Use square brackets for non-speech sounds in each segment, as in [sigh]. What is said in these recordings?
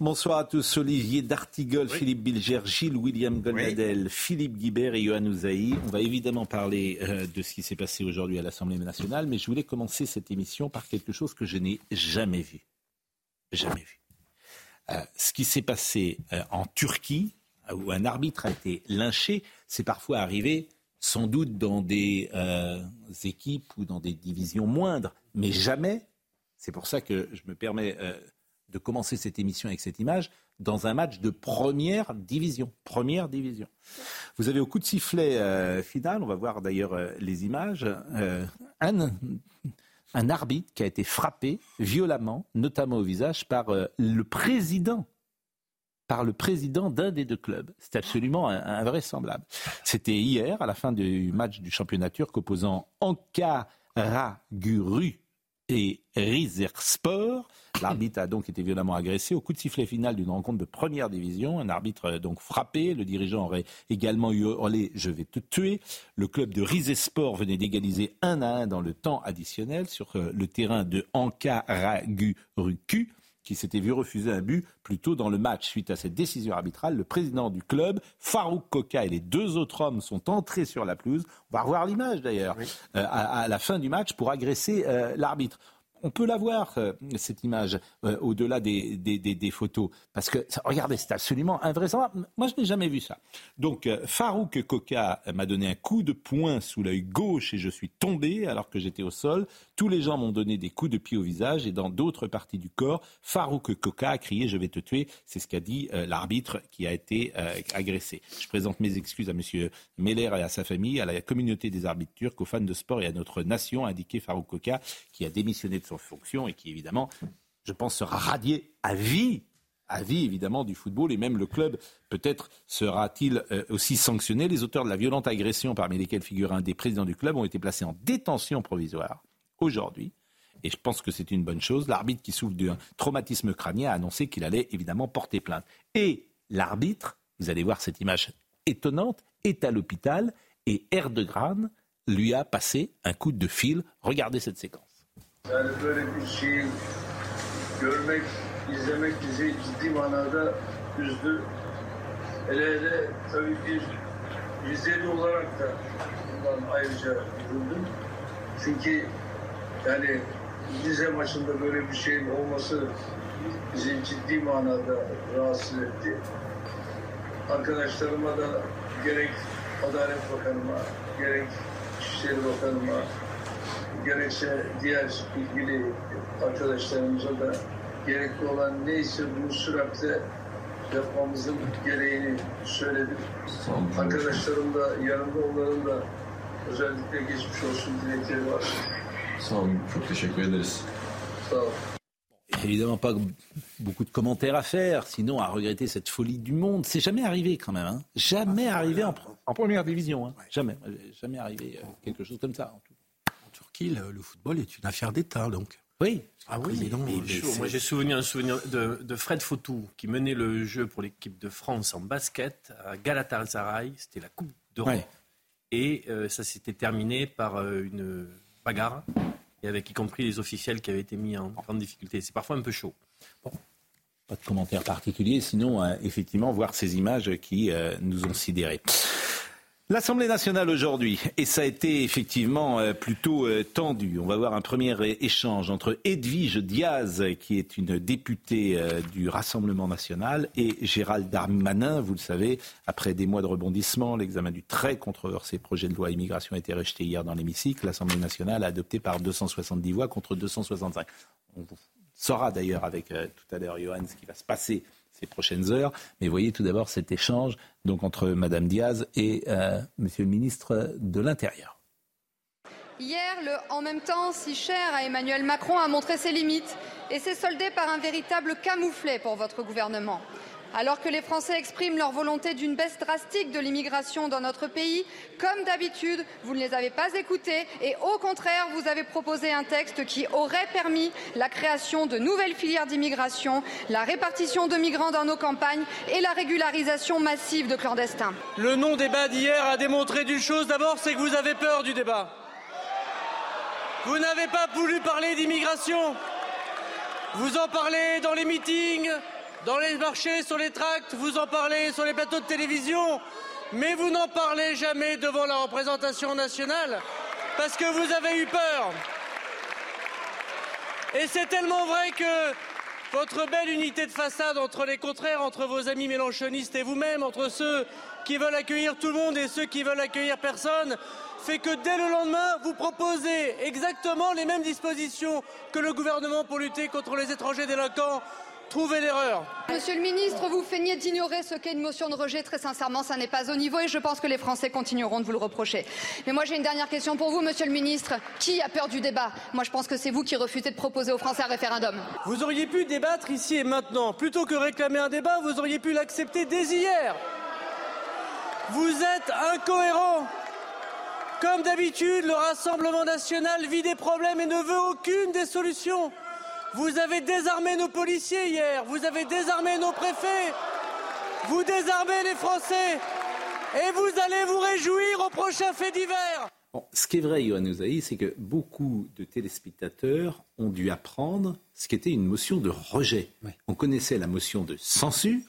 Bonsoir à tous. Olivier D'Artigol, Philippe Bilger, Gilles William Golnadel, Philippe Guibert et Johan Ouzaï. On va évidemment parler euh, de ce qui s'est passé aujourd'hui à l'Assemblée nationale, mais je voulais commencer cette émission par quelque chose que je n'ai jamais vu. Jamais vu. Euh, ce qui s'est passé euh, en Turquie, où un arbitre a été lynché, c'est parfois arrivé sans doute dans des équipes ou dans des divisions moindres, mais jamais, c'est pour ça que je me permets de commencer cette émission avec cette image, dans un match de première division. Première division. Vous avez au coup de sifflet euh, final, on va voir d'ailleurs euh, les images, euh, un, arbitre qui a été frappé violemment, notamment au visage, par le président par le président d'un des deux clubs. C'est absolument invraisemblable. C'était hier, à la fin du match du championnat turc opposant Ankara Guru et Rizerspor. L'arbitre a donc été violemment agressé au coup de sifflet final d'une rencontre de première division. Un arbitre a donc frappé. Le dirigeant aurait également hurlé Je vais te tuer. Le club de Rizesport venait d'égaliser un à un dans le temps additionnel sur euh, le terrain de Ankaraguruku qui s'était vu refuser un but plus tôt dans le match. Suite à cette décision arbitrale, le président du club, Farouk Koka, et les deux autres hommes sont entrés sur la pelouse. On va revoir l'image d'ailleurs euh, à, la fin du match pour agresser euh, l'arbitre on peut la voir, euh, cette image, euh, au-delà des, photos. Parce que, regardez, c'est absolument invraisemblable. Moi, je n'ai jamais vu ça. Donc, euh, Farouk Koka m'a donné un coup de poing sous l'œil gauche et je suis tombé alors que j'étais au sol. Tous les gens m'ont donné des coups de pied au visage et dans d'autres parties du corps, Farouk Koka a crié Je vais te tuer. C'est ce qu'a dit l'arbitre qui a été agressé. Je présente mes excuses à M. Meller et à sa famille, à la communauté des arbitres turcs, aux fans de sport et à notre nation, a indiqué Farouk Koka, qui a démissionné son fonction et qui, évidemment, je pense, sera radié à vie à vie évidemment du football et même le club peut-être sera-t-il euh, aussi sanctionné. Les auteurs de la violente agression parmi lesquels figure un des présidents du club ont été placés en détention provisoire aujourd'hui et je pense que c'est une bonne chose. L'arbitre qui souffre d'un traumatisme crânien a annoncé qu'il allait évidemment porter plainte. Et l'arbitre, vous allez voir cette image étonnante, est à l'hôpital et Erdogan lui a passé un coup de fil. Regardez cette séquence. Yani böyle bir şeyi görmek, izlemek bizi ciddi manada üzdü. Hele hele tabii bir Rizeli olarak da bundan ayrıca üzüldüm. Çünkü yani Rize maçında böyle bir şeyin olması bizi ciddi manada rahatsız etti. Arkadaşlarıma da gerek Adalet Bakanıma, gerek İçişleri Bakanıma, gerekse diğer ilgili arkadaşlarımıza da gerekli olan neyse bunu süratle yapmamızın gereğini söyledim. Arkadaşlarım da yanımda onların da özellikle geçmiş olsun dilekleri var. Sağ olun, çok teşekkür ederiz. Sağ olun. Évidemment pas beaucoup de commentaires à faire, sinon à regretter cette folie du monde. C'est jamais arrivé quand même, hein. jamais arrivé en, en, première division, hein. jamais, jamais arrivé euh, quelque chose comme ça. Le, football est une affaire d'État, donc. Oui. Ah oui, moi j'ai souvenir un souvenir de, Fred Fautou qui menait le jeu pour l'équipe de France en basket à Galatasaray. C'était la Coupe d'Europe. Et euh, ça s'était terminé par euh, une bagarre, et avec y compris les officiels qui avaient été mis en grande difficulté. C'est parfois un peu chaud. Pas de commentaire particulier, sinon euh, effectivement voir ces images qui nous ont sidérés. L'Assemblée nationale aujourd'hui, et ça a été effectivement euh, plutôt euh, tendu. On va voir un premier échange entre Edwige Diaz, qui est une députée euh, du Rassemblement national, et Gérald Darmanin. Vous le savez, après des mois de rebondissement, l'examen du très controversé projet de loi immigration a été rejeté hier dans l'hémicycle. L'Assemblée nationale a adopté par 270 voix contre 265. On saura d'ailleurs avec tout à l'heure Johan ce qui va se passer ces prochaines heures. Mais voyez tout d'abord cet échange donc entre Madame Diaz et euh, Monsieur le ministre de l'Intérieur. Hier, le en même temps si cher à Emmanuel Macron a montré ses limites et s'est soldé par un véritable camouflet pour votre gouvernement. Alors que les Français expriment leur volonté d'une baisse drastique de l'immigration dans notre pays, comme d'habitude, vous ne les avez pas écoutés et au contraire, vous avez proposé un texte qui aurait permis la création de nouvelles filières d'immigration, la répartition de migrants dans nos campagnes et la régularisation massive de clandestins. Le non-débat d'hier a démontré d'une chose d'abord, c'est que vous avez peur du débat. Vous n'avez pas voulu parler d'immigration. Vous en parlez dans les meetings, dans les marchés, sur les tracts, vous en parlez sur les plateaux de télévision, mais vous n'en parlez jamais devant la représentation nationale parce que vous avez eu peur. Et c'est tellement vrai que votre belle unité de façade entre les contraires, entre vos amis mélanchonistes et vous-même, entre ceux qui veulent accueillir tout le monde et ceux qui veulent accueillir personne, fait que dès le lendemain, vous proposez exactement les mêmes dispositions que le gouvernement pour lutter contre les étrangers délinquants. Trouvez l'erreur. Monsieur le ministre, vous feignez d'ignorer ce qu'est une motion de rejet. Très sincèrement, ça n'est pas au niveau et je pense que les Français continueront de vous le reprocher. Mais moi, j'ai une dernière question pour vous, monsieur le ministre. Qui a peur du débat? Moi, je pense que c'est vous qui refusez de proposer aux Français un référendum. Vous auriez pu débattre ici et maintenant. Plutôt que réclamer un débat, vous auriez pu l'accepter dès hier. Vous êtes incohérent. Comme d'habitude, le Rassemblement national vit des problèmes et ne veut aucune des solutions. Vous avez désarmé nos policiers hier, vous avez désarmé nos préfets, vous désarmez les Français et vous allez vous réjouir au prochain fait d'hiver. ce qui est vrai, Yohann Ouzaï, c'est que beaucoup de téléspectateurs ont dû apprendre ce qu'était une motion de rejet. On connaissait la motion de censure,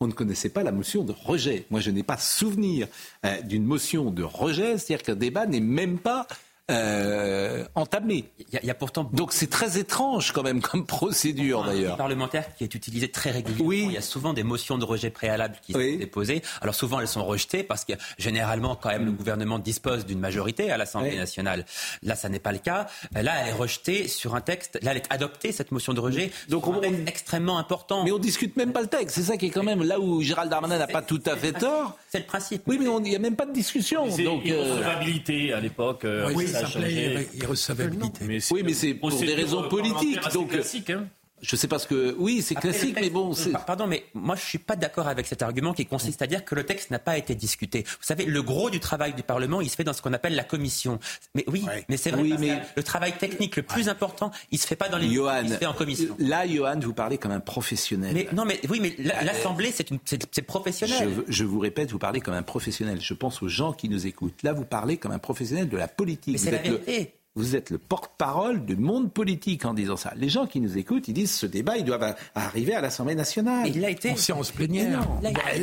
on ne connaissait pas la motion de rejet. Moi, je n'ai pas souvenir euh, d'une motion de rejet, c'est-à-dire qu'un débat n'est même pas euh, entamé. Il y, a, pourtant donc c'est très étrange quand même comme procédure d'ailleurs. Parlementaire qui est utilisé très régulièrement. Oui. Il y a souvent des motions de rejet préalables qui sont déposées. Alors souvent elles sont rejetées parce que généralement quand même le mm. gouvernement dispose d'une majorité à l'Assemblée nationale. Là ça n'est pas le cas. Là elle est rejetée sur un texte. Là elle est adoptée cette motion de rejet. Donc on est extrêmement important. Mais on discute même pas le texte. C'est ça qui est quand même là où Gérald Darmanin n'a pas tout à fait tort. C'est le principe. Oui mais il n'y a même pas de discussion. Donc euh... à l'époque. Euh, oui ça s'appelait irrecevabilité. oui, mais c'est pour des raisons politiques. Donc, classique, hein. Je sais pas ce que. Oui, c'est classique, mais bon. Pardon, mais moi je suis pas d'accord avec cet argument qui consiste à dire que le texte n'a pas été discuté. Vous savez, le gros du travail du Parlement, il se fait dans ce qu'on appelle la commission. Mais oui, mais c'est vrai. Oui, mais... Le travail technique le plus important, il se fait pas dans les. Johan, il se fait en commission. Là, Johan, vous parlez comme un professionnel. Mais non, mais oui, mais l'Assemblée, c'est c'est professionnel. Je, je, vous répète, vous parlez comme un professionnel. Je pense aux gens qui nous écoutent. Là, vous parlez comme un professionnel de la politique. Mais c'est la vérité vous êtes le porte-parole du monde politique en disant ça. Les gens qui nous écoutent, ils disent ce débat, il doit arriver à l'Assemblée nationale. il a été en séance plénière.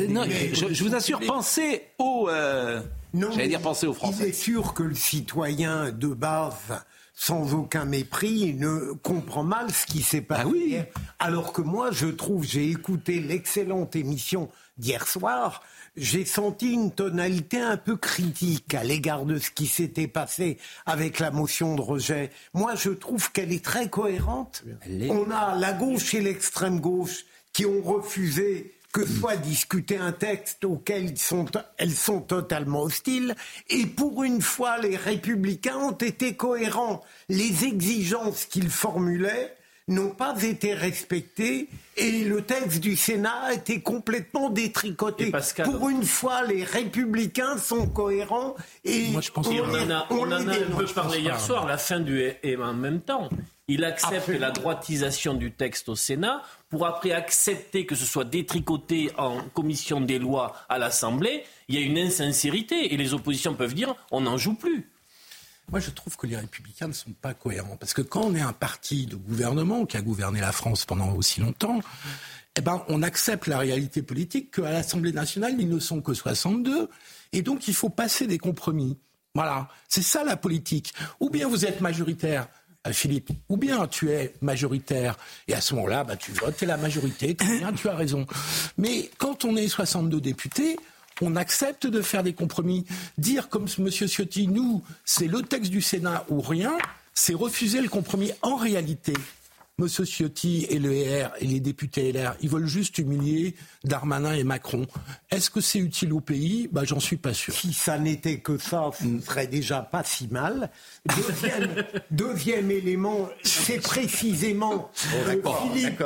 Non, je, vous assure, pensez aux, euh, j'allais dire pensez aux Français. Il est sûr que le citoyen de base sans aucun mépris, ne comprend mal ce qui s'est passé. Ah oui. Alors que moi, je trouve, j'ai écouté l'excellente émission d'hier soir, j'ai senti une tonalité un peu critique à l'égard de ce qui s'était passé avec la motion de rejet. Moi, je trouve qu'elle est très cohérente. On a la gauche et l'extrême gauche qui ont refusé que soit discuter un texte auquel ils sont, elles sont totalement hostiles. Et pour une fois, les républicains ont été cohérents. Les exigences qu'ils formulaient n'ont pas été respectés et le texte du Sénat a été complètement détricoté. Pour une fois, les républicains sont cohérents et Moi, je pense on, en a, on, en a un peu parlé hier soir, la fin du et en même temps. Il accepte la droitisation du texte au Sénat pour après accepter que ce soit détricoté en commission des lois à l'Assemblée. Il y a une insincérité et les oppositions peuvent dire on n'en joue plus. Moi, je trouve que les républicains ne sont pas cohérents. Parce que quand on est un parti de gouvernement qui a gouverné la France pendant aussi longtemps, eh ben, on accepte la réalité politique qu'à l'Assemblée nationale, ils ne sont que 62. Et donc, il faut passer des compromis. Voilà. C'est ça la politique. Ou bien vous êtes majoritaire, euh, Philippe, ou bien tu es majoritaire, et à ce moment-là, bah, tu votes, tu la majorité, tu as raison. Mais quand on est 62 députés, on accepte de faire des compromis. Dire comme M. Ciotti, nous, c'est le texte du Sénat ou rien, c'est refuser le compromis. En réalité, M. Ciotti et le LR et les députés LR, ils veulent juste humilier Darmanin et Macron. Est-ce que c'est utile au pays? Bah, J'en suis pas sûr. Si ça n'était que ça, ce ne serait déjà pas si mal. Deuxième, [laughs] deuxième élément, c'est précisément oh, Philippe,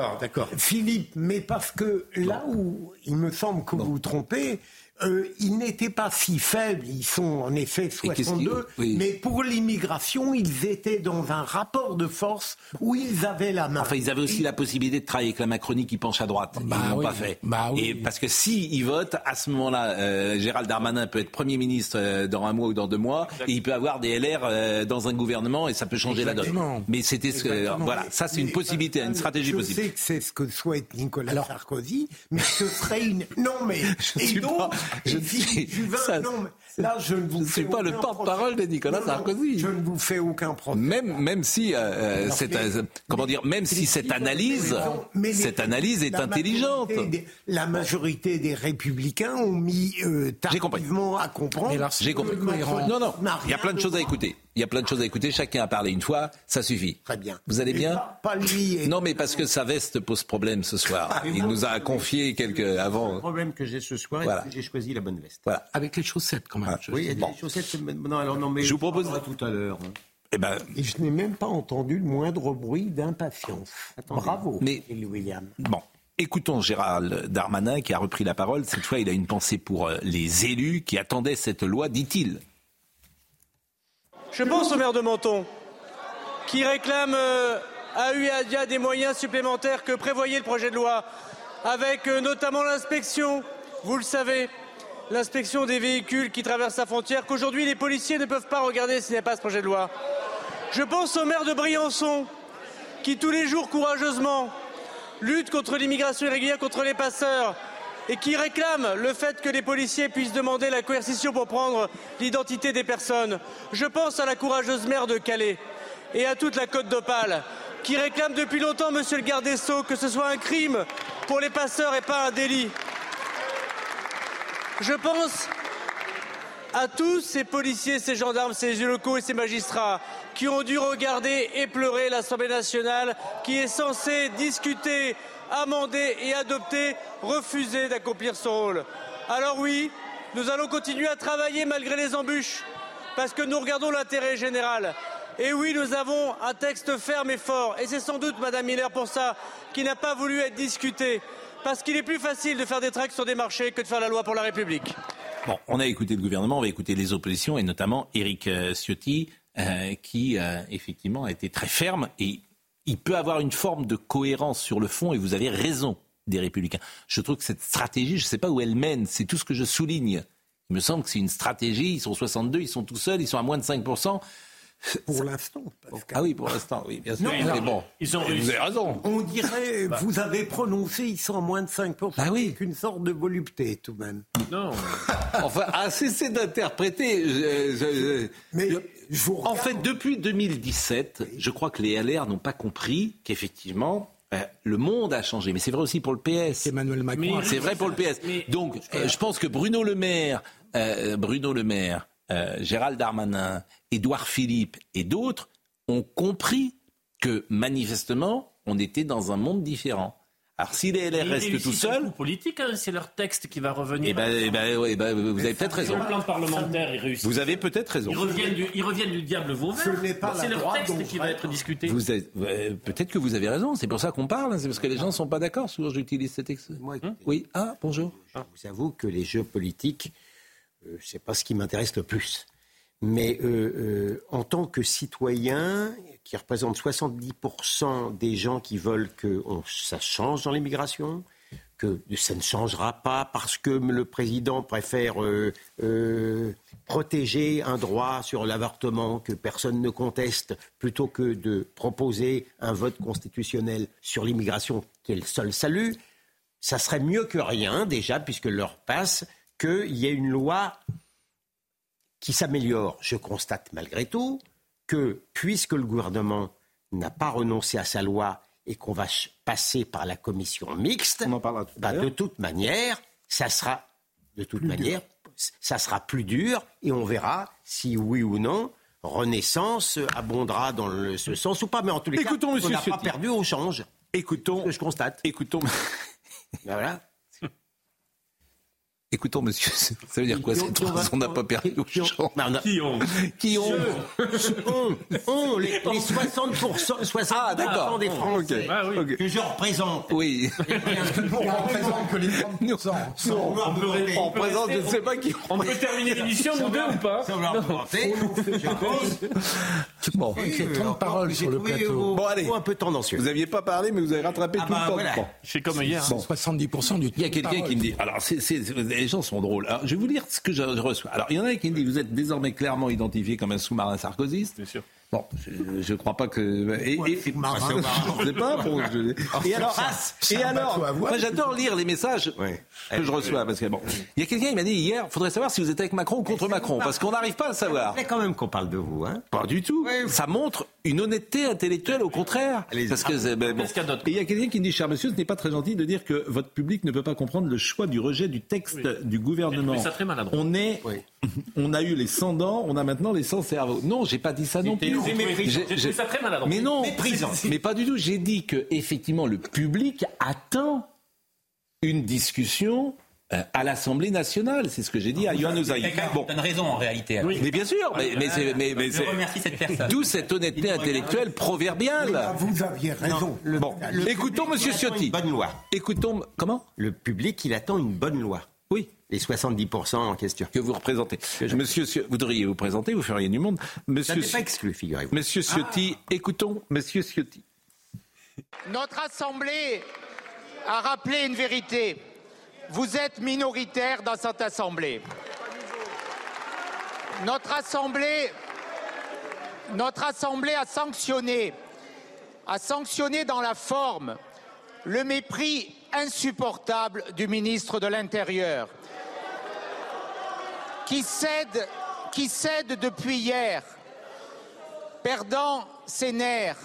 Philippe, mais parce que là où il me semble que vous vous trompez, euh, ils n'étaient pas si faibles, ils sont en effet 62, mais pour l'immigration, ils étaient dans un rapport de force où ils avaient la main. Enfin, ils avaient aussi la possibilité de travailler avec la Macronie qui penche à droite. Ils bah ne l'ont pas fait. Bah Et parce que s'ils ils votent, à ce moment-là, euh, Gérald Darmanin peut être Premier ministre euh, dans un mois ou dans deux mois, et il peut avoir des LR dans un gouvernement, et ça peut changer la donne. Mais c'était ce que, voilà, ça c'est une possibilité, une stratégie possible. Je sais que c'est ce que souhaite Nicolas Sarkozy, mais ce serait une... Non mais... [laughs] et donc, je suis, là, je ne vous suis pas le porte-parole de Nicolas Sarkozy. Je ne vous fais aucun problème. Même, même si, euh, euh cette, comment dire, même si cette analyse, cette analyse est intelligente. la majorité des républicains ont mis euh, tardivement à comprendre. J'ai compris. Non, non, il y a plein de choses à écouter. Il y a plein de choses à écouter. Chacun a parlé une fois, ça suffit. Très bien. Vous allez bien pas, lui. Non, mais parce que sa veste pose problème ce soir. Ah, il nous a confié quelques avant. Le problème que j'ai ce soir, j'ai choisi la bonne veste. Voilà. Avec les chaussettes quand même. Ah, oui, les chaussettes. Non, alors non, mais je vous propose tout à l'heure. Eh ben, Et je n'ai même pas entendu le moindre bruit d'impatience. Bravo, mais, William. Bon, Écoutons Gérald Darmanin qui a repris la parole. Cette fois, il a une pensée pour euh, les élus qui attendaient cette loi, dit-il. Je pense au maire de Menton, qui réclame euh, à UADIA des moyens supplémentaires que prévoyait le projet de loi, avec euh, notamment l'inspection, vous le savez, l'inspection des véhicules qui traversent la frontière, qu'aujourd'hui les policiers ne peuvent pas regarder s'il n'y a pas ce projet de loi. Je pense au maire de Briançon, qui tous les jours courageusement lutte contre l'immigration irrégulière, contre les passeurs, et qui réclame le fait que les policiers puissent demander la coercition pour prendre l'identité des personnes. Je pense à la courageuse maire de Calais et à toute la côte d'Opale qui réclame depuis longtemps, monsieur le garde des Sceaux, que ce soit un crime pour les passeurs et pas un délit. Je pense à tous ces policiers, ces gendarmes, ces locaux et ces magistrats qui ont dû regarder et pleurer l'Assemblée nationale qui est censée discuter amendé et adopté, refusé d'accomplir son rôle. Alors oui, nous allons continuer à travailler malgré les embûches, parce que nous regardons l'intérêt général. Et oui, nous avons un texte ferme et fort, et c'est sans doute Madame Miller pour ça, qui n'a pas voulu être discuté, parce qu'il est plus facile de faire des tracts sur des marchés que de faire la loi pour la République. Bon, on a écouté le gouvernement, on va écouter les oppositions, et notamment Éric euh, Ciotti, euh, qui euh, effectivement a été très ferme et il peut avoir une forme de cohérence sur le fond, et vous avez raison des républicains. Je trouve que cette stratégie, je ne sais pas où elle mène, c'est tout ce que je souligne. Il me semble que c'est une stratégie, ils sont 62, ils sont tout seuls, ils sont à moins de 5%. Pour l'instant. Ah oui, pour l'instant, oui, bien sûr. mais bon, ils ont vous avez raison. On dirait, bah. vous avez prononcé, ils sont à moins de 5%. Ah oui. Avec une sorte de volupté, tout de même. Non. [laughs] enfin, à cesser d'interpréter. mais en fait, depuis 2017, je crois que les LR n'ont pas compris qu'effectivement, euh, le monde a changé, mais c'est vrai aussi pour le PS. Emmanuel Macron. C'est vrai pour le PS. Donc, euh, je pense que Bruno Le Maire, euh, Bruno Le Maire, Gérald Darmanin, Édouard Philippe et d'autres ont compris que manifestement, on était dans un monde différent. Alors si les LR restent tout seuls, politique, hein, c'est leur texte qui va revenir. Eh ben, eh ben, eh ben, vous avez peut-être raison. Le plan parlementaire, ils réussissent. Vous avez peut-être raison. Ils reviennent du, ils reviennent du diable vauvert. C'est leur texte qui va être discuté. Vous peut-être que vous avez raison. C'est pour ça qu'on parle. Hein, c'est parce que les gens ne sont pas d'accord. Souvent, j'utilise cet texte. oui. Ah, bonjour. Je vous avoue que les jeux politiques, euh, c'est pas ce qui m'intéresse le plus. Mais euh, euh, en tant que citoyen, qui représente 70% des gens qui veulent que ça change dans l'immigration, que ça ne changera pas parce que le président préfère protéger un droit sur l'avortement que personne ne conteste plutôt que de proposer un vote constitutionnel sur l'immigration qui est le seul salut, ça serait mieux que rien déjà, puisque l'heure passe, qu'il y ait une loi qui s'améliore. Je constate malgré tout que, puisque le gouvernement n'a pas renoncé à sa loi et qu'on va passer par la commission mixte, bah, de toute manière, ça sera de toute manière, ça sera plus dur et on verra si oui ou non Renaissance abondera dans ce sens ou pas, mais en tous les cas, on n'a pas perdu au change. Écoutons. Que je constate. Écoutons. [laughs] Voilà. Écoutons, monsieur, [laughs] ça veut dire quoi cette phrase On n'a pas perdu au champ. Qui ont Qui ont On, [laughs] les, 60%, 60 ah, d'accord. des Français ah, oui. que je représente. Oui. On représente que les 30%. on, peut, on représente, je ne sais pas qui. On peut terminer l'émission, nous deux, ou pas Bon, il y a tant de paroles sur le plateau. Bon, allez. Un peu tendancieux. Vous n'aviez pas parlé, mais vous avez rattrapé Ah tout bah, le temps. voilà. Bon. Je fais comme hier. Bon. 70% du Il y a quelqu'un qui me dit. Alors, c'est, c'est- les gens sont drôles. Je vais vous lire ce que je reçois. Alors, il y en a qui me dit vous êtes désormais clairement identifié comme un sous-marin sarkozyste. Bien sûr. Bon, je ne crois pas que. Et, Ouais, et- sous-marin. je sais pas. bon, je- Et alors, et un alors moi, j'adore lire les messages Ouais. que je reçois. Parce que bon, il y a quelqu'un qui m'a dit hier il faudrait savoir si vous êtes avec Macron ou contre Macron. Parce qu'on n'arrive pas à le savoir. C'est quand même qu'on parle de vous, hein. Pas du tout. Ça montre une honnêteté intellectuelle, au contraire. Parce que c'est- ben, bon. Y a il y a quelqu'un qui me dit, cher monsieur, ce n'est pas très gentil de dire que votre public ne peut pas comprendre le choix du rejet du texte du gouvernement. Ça très maladroit. On est, Oui. On a eu les 100 dents, on a maintenant les 100 cerveaux. Non, j'ai pas dit ça non plus. J'ai ça très maladroit. Mais non, Méprisant. mais pas du tout. J'ai dit que effectivement le public attend une discussion euh, à l'Assemblée nationale. C'est ce que j'ai dit à Yohann. Quelqu'un Bon. qui donne raison en réalité. Mais bien sûr, mais, mais mais, mais Je c'est- remercie cette personne. d'où cette honnêteté intellectuelle proverbiale. Vous aviez raison. Bon, écoutons Monsieur Ciotti. Une bonne loi. Écoutons comment? Le public, il attend une bonne loi. Oui. Les 70% en question. Que vous représentez. Monsieur, vous devriez vous présenter, vous feriez du monde. Ça Monsieur, pas exclu, figurez-vous. Monsieur Ciotti, écoutons Monsieur Ciotti. Notre Assemblée a rappelé une vérité. Vous êtes minoritaire dans cette Assemblée. Notre Assemblée, notre Assemblée a sanctionné, a sanctionné dans la forme le mépris insupportable du ministre de l'Intérieur, qui cède, qui cède depuis hier, perdant ses nerfs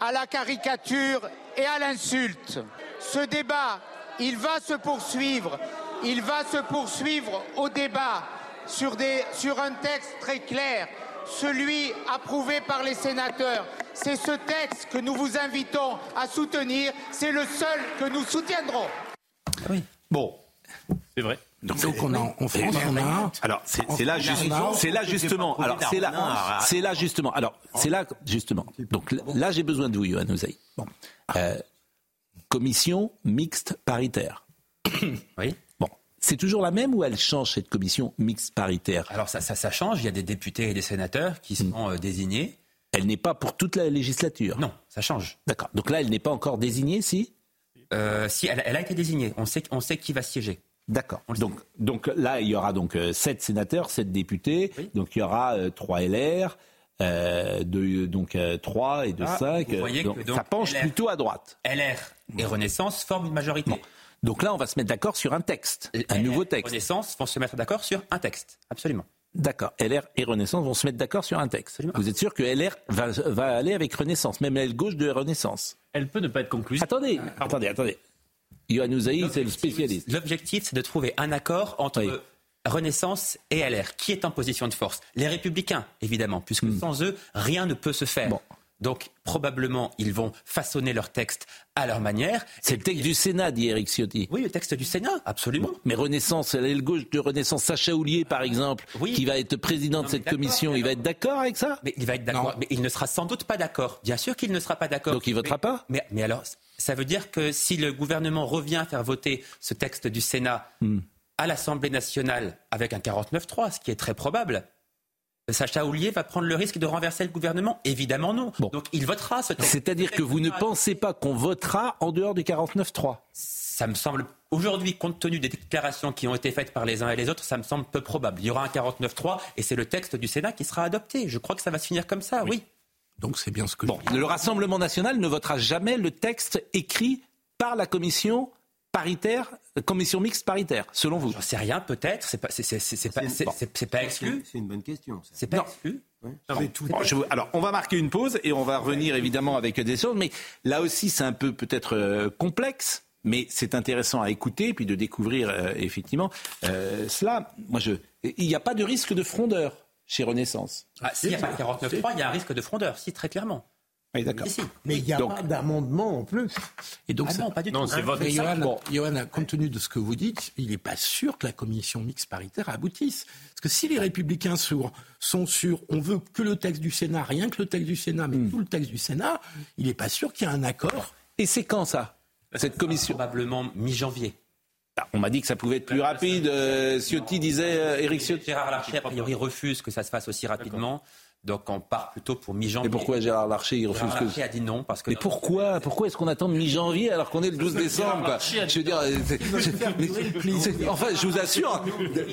à la caricature et à l'insulte. Ce débat, il va se poursuivre. Il va se poursuivre au débat sur, des, sur un texte très clair, celui approuvé par les sénateurs. C'est ce texte que nous vous invitons à soutenir. C'est le seul que nous soutiendrons. Bon. C'est vrai. Donc on a, en France, on a... Alors c'est là justement, c'est là justement. Alors c'est là, c'est là justement. Alors c'est là justement. Donc là j'ai besoin de vous, Yohann Usaï. Bon. Euh, commission mixte paritaire. [coughs] Oui. Bon, c'est toujours la même ou elle change cette commission mixte paritaire? Alors ça, ça, ça change. Il y a des députés et des sénateurs qui sont euh, désignés. Elle n'est pas pour toute la législature? Non, ça change. D'accord. Donc là, elle n'est pas encore désignée, si? Euh, si elle, elle a été désignée, on sait, on sait qui va siéger. D'accord. Donc, donc là, il y aura donc euh, sept sénateurs, sept députés. Oui. Donc il y aura euh, trois LR, euh, de, donc euh, trois et de Ah, cinq. vous voyez donc, que donc ça penche LR. plutôt à droite. LR et Renaissance forment une majorité. Donc là, on va se mettre d'accord sur un texte, un LR nouveau et texte. Renaissance vont se mettre d'accord sur un texte. Absolument. D'accord. LR et Renaissance vont se mettre d'accord sur un texte. Absolument. Vous êtes sûr que LR va, va aller avec Renaissance, même l'aile gauche de Renaissance? Elle peut ne pas être conclusive. Attendez, Ah, attendez, attendez. Yohann Usaï, c'est le spécialiste. L'objectif, c'est de trouver un accord entre Oui. Renaissance et LR. Qui est en position de force? Les Républicains, évidemment, puisque sans eux, rien ne peut se faire. Hmm. Bon. Donc, probablement, ils vont façonner leur texte à leur manière. C'est le texte du Sénat, dit Eric Ciotti. Oui, le texte du Sénat, absolument. Mais Renaissance, l'aile gauche de Renaissance, Sacha Houlier, par exemple, Oui. qui va être président de Non, cette commission, il va être d'accord avec ça? Mais il va être d'accord. Mais il ne sera sans doute pas d'accord. Bien sûr qu'il ne sera pas d'accord. Donc il votera Mais- pas? mais, mais alors, ça veut dire que si le gouvernement revient à faire voter ce texte du Sénat Hmm. à l'Assemblée nationale avec un 49-3, ce qui est très probable, Sacha Houlier va prendre le risque de renverser le gouvernement Évidemment non. Bon. Donc il votera ce texte. C'est-à-dire que vous ne pensez pas qu'on votera en dehors du 49-3 Ça me semble, aujourd'hui, compte tenu des déclarations qui ont été faites par les uns et les autres, ça me semble peu probable. Il y aura un 49-3 et c'est le texte du Sénat qui sera adopté. Je crois que ça va se finir comme ça, oui. Donc c'est bien ce que Bon, le Rassemblement national ne votera jamais le texte écrit par la commission paritaire, commission mixte paritaire, selon vous J'en sais rien, peut-être. C'est pas, c'est, c'est, c'est, c'est pas, c'est, c'est- c'est pas exclu. C'est une bonne question. ça. C'est pas Non. exclu. Bon, je alors, on va marquer une pause et on va revenir évidemment avec des choses, mais là aussi, c'est un peu peut-être euh, complexe, mais c'est intéressant à écouter puis de découvrir euh, effectivement euh, cela. Moi, je, il n'y a pas de risque de frondeur chez Renaissance. Ah, S'il n'y a pas 49.3, il y a un risque de frondeur, si, très clairement. Oui, d'accord. Mais il n'y a pas d'amendement en plus. Et donc, Ah ça- non, pas du Non, tout. c'est votre Mais sac. Johan, Johan, compte tenu de ce que vous dites, il n'est pas sûr que la commission mixte paritaire aboutisse. Parce que si les républicains sont, sont sûrs, on veut que le texte du Sénat, rien que le texte du Sénat, mais tout le texte du Sénat, il n'est pas sûr qu'il y ait un accord. Et c'est quand ça Cette commission? Probablement mi-janvier. Ah, On m'a dit que ça pouvait être plus rapide. Euh, Ciotti disait, euh, Éric Ciotti. Gérard Larcher, a priori, refuse que ça se fasse aussi rapidement. Donc on part plutôt pour mi-janvier. Et pourquoi Gérard Larcher il refuse Gérard que... Larcher a dit non parce que. Mais pourquoi Pourquoi est-ce qu'on attend mi-janvier alors qu'on est le 12 décembre quoi Je veux dire, euh, enfin, je vous assure,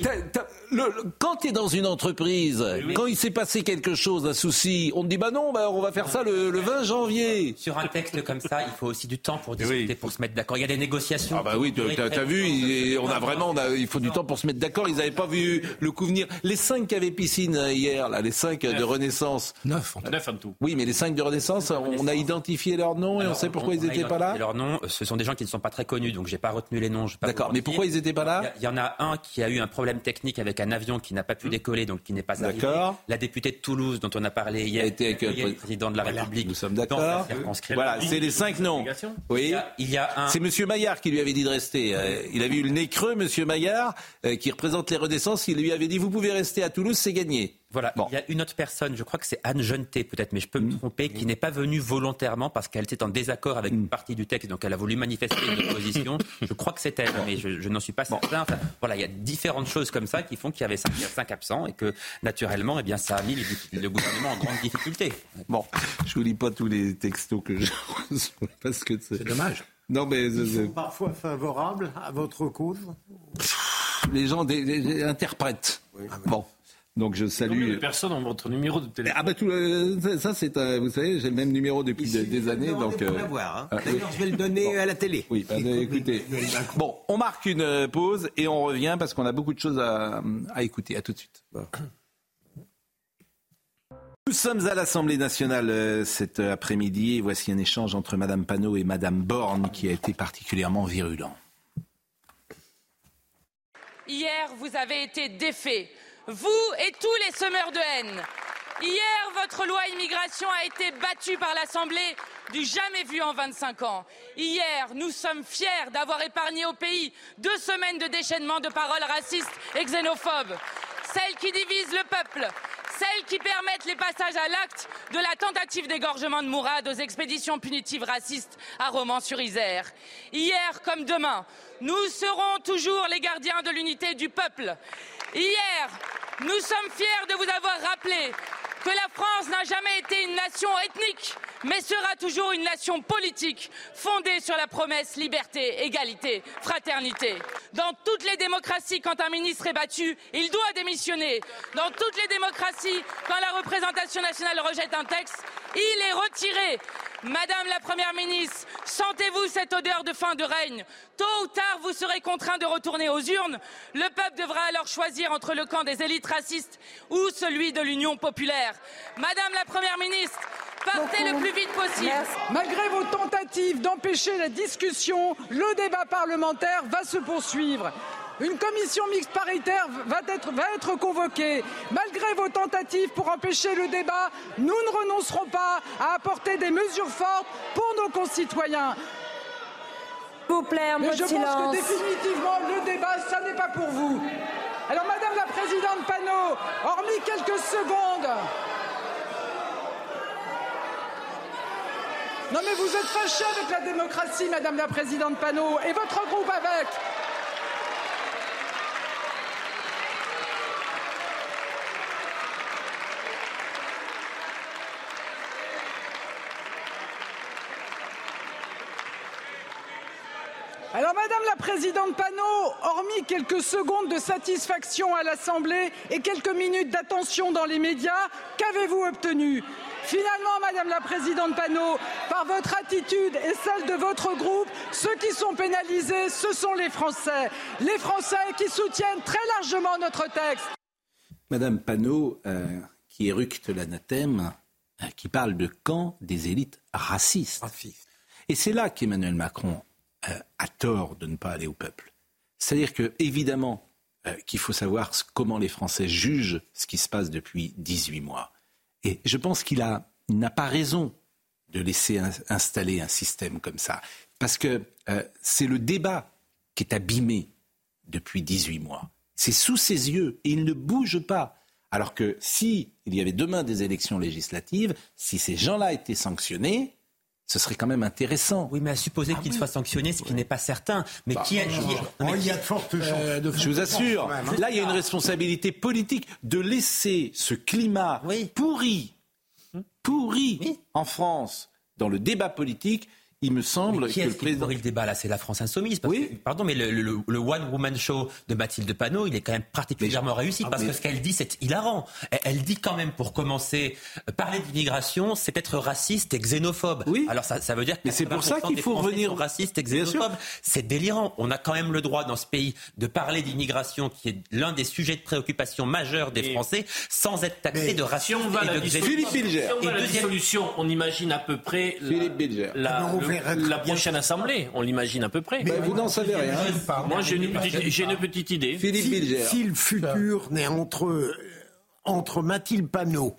t'as- t'as- le- le- quand tu es dans une entreprise, quand il s'est passé quelque chose, un souci, on te dit bah non, bah, on va faire ça le, le 20 janvier. Sur un texte comme ça, il faut aussi du temps pour discuter, pour se mettre d'accord. Il y a des négociations. Ah bah oui, t'as- vu, il, on a vraiment, on a- il faut du temps pour se mettre d'accord. Ils n'avaient pas vu le coup venir. Les cinq qui avaient piscine euh, hier, là, les cinq euh, de Renaissance. Neuf, en tout. Neuf en tout. Oui, mais les cinq de Renaissance, on a identifié leur nom et on sait pourquoi ils n'étaient pas là. Leurs noms, ce sont des gens qui ne sont pas très connus, donc j'ai pas retenu les noms. D'accord, mais pourquoi ils n'étaient pas là il y en a un qui a eu un problème technique avec un avion qui n'a pas pu décoller, donc qui n'est pas arrivé. D'accord. La députée de Toulouse, dont on a parlé hier, A été avec, qui euh, le président de la République. Nous sommes d'accord. Voilà, c'est les cinq noms. Oui. il y a un. C'est Monsieur Maillard qui lui avait dit de rester. Euh, il avait eu le nez creux, Monsieur Maillard, euh, qui représente les Renaissances. Il lui avait dit vous pouvez rester à Toulouse, c'est gagné. Voilà, Bon. il y a une autre personne, je crois que c'est Anne Jeuneté peut-être, mais je peux me tromper, qui n'est pas venue volontairement parce qu'elle était en désaccord avec une partie du texte, donc elle a voulu manifester une opposition. [laughs] Je crois que c'est elle, mais je, je n'en suis pas certain. Enfin, voilà, il y a différentes choses comme ça qui font qu'il y avait cinq, il y a cinq absents et que naturellement, eh bien, ça a mis les- le gouvernement en grande difficulté. Bon, je vous lis pas tous les textos que je reçois parce que c'est C'est dommage. Non, mais euh, euh, Parfois favorable à votre cause. les gens des- des- interprètent. Bon, donc je Combien de salue. personnes ont votre numéro de téléphone Ah bah tout, euh, ça, c'est, euh, vous savez, j'ai le même numéro depuis de- des années, donc. euh, l'avoir. ah, oui. D'ailleurs, je vais le donner à la télé. Oui, bah, écoutez. Bon, on marque une euh, pause et on revient parce qu'on a beaucoup de choses à, à écouter. À tout de suite. Nous sommes à l'Assemblée nationale euh, cet euh, après-midi et voici un échange entre Madame Panot et Madame Borne qui a été particulièrement virulent. Hier, vous avez été défaits, vous et tous les semeurs de haine. Hier, votre loi immigration a été battue par l'Assemblée du jamais vu en 25 ans. Hier, nous sommes fiers d'avoir épargné au pays deux semaines de déchaînement de paroles racistes et xénophobes. Celles qui divisent le peuple, celles qui permettent les passages à l'acte de la tentative d'égorgement de Mourad aux expéditions punitives racistes à Romans-sur-Isère. Hier comme demain, nous serons toujours les gardiens de l'unité du peuple. Hier, nous sommes fiers de vous avoir rappelé que la France n'a jamais été une nation ethnique, mais sera toujours une nation politique fondée sur la promesse liberté, égalité, fraternité. Dans toutes les démocraties, quand un ministre est battu, il doit démissionner. Dans toutes les démocraties, quand la représentation nationale rejette un texte, il est retiré. Madame la Première ministre, sentez-vous cette odeur de fin de règne? Tôt ou tard, vous serez contraint de retourner aux urnes. Le peuple devra alors choisir entre le camp des élites racistes ou celui de l'Union populaire. Madame la Première ministre, partez le plus vite possible. Malgré vos tentatives d'empêcher la discussion, le débat parlementaire va se poursuivre. Une commission mixte paritaire va être, va être convoquée. Malgré vos tentatives pour empêcher le débat, nous ne renoncerons pas à apporter des mesures fortes pour nos concitoyens. S'il vous plaît, un Mais peu je pense que définitivement, le débat, ça n'est pas pour vous. Alors, Madame la Présidente Panot, hormis quelques secondes. Non mais vous êtes fâchée avec la démocratie, Madame la Présidente Panot, et votre groupe avec. Alors, Madame la Présidente Panot, hormis quelques secondes de satisfaction à l'Assemblée et quelques minutes d'attention dans les médias, qu'avez-vous obtenu? Finalement, Madame la Présidente Panot, par votre attitude et celle de votre groupe, ceux qui sont pénalisés, ce sont les Français. Les Français qui soutiennent très largement notre texte. Madame Panot, euh, qui éructe l'anathème, euh, qui parle de camp des élites racistes. Et c'est là qu'Emmanuel Macron a tort de ne pas aller au peuple. C'est-à-dire que, évidemment, qu'il faut savoir comment les Français jugent ce qui se passe depuis 18 mois. Et je pense qu'il n'a pas raison de laisser installer un système comme ça. Parce que c'est le débat qui est abîmé depuis 18 mois. C'est sous ses yeux et il ne bouge pas. Alors que si il y avait demain des élections législatives, si ces gens-là étaient sanctionnés, ce serait quand même intéressant. Oui, mais à supposer ah qu'il soit sanctionné, ce qui n'est pas certain. Mais bah, qui, est, il y a de fortes chances. Euh, je vous assure, hein. là, il y a une responsabilité politique de laisser ce climat pourri, pourri en France, dans le débat politique, il me semble qui que le président. le débat là, c'est la France insoumise. oui. pardon, mais le, one woman show de Mathilde Panot, il est quand même particulièrement réussi ah, parce que ce qu'elle dit, c'est hilarant. Elle, dit quand même, pour commencer, euh, parler d'immigration, c'est être raciste et xénophobe. Oui. Alors ça, ça veut dire que mais c'est pour ça qu'il faut revenir raciste et xénophobe. C'est délirant. On a quand même le droit dans ce pays de parler d'immigration, qui est l'un des sujets de préoccupation majeurs des Français, sans être taxé de racisme si on va et de Philippe Bilger. Si on va la dissolution, on imagine à peu près Philippe Bilger. La, la prochaine assemblée, on l'imagine à peu près. Mais vous n'en savez rien. Moi, j'ai une, petite, idée. Philippe si, le futur n'est entre, entre Mathilde Panot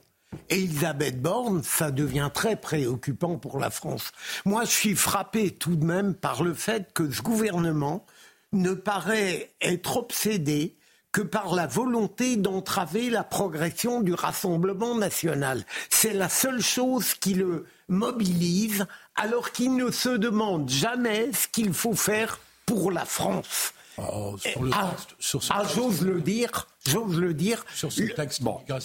et Elisabeth Borne, ça devient très préoccupant pour la France. Moi, je suis frappé tout de même par le fait que ce gouvernement ne paraît être obsédé que par la volonté d'entraver la progression du Rassemblement national. C'est la seule chose qui le mobilise alors qu'il ne se demande jamais ce qu'il faut faire pour la France. Oh, sur le ah, texte, ah, j'ose le dire, j'ose le dire. Sur ce texte, bon, ah,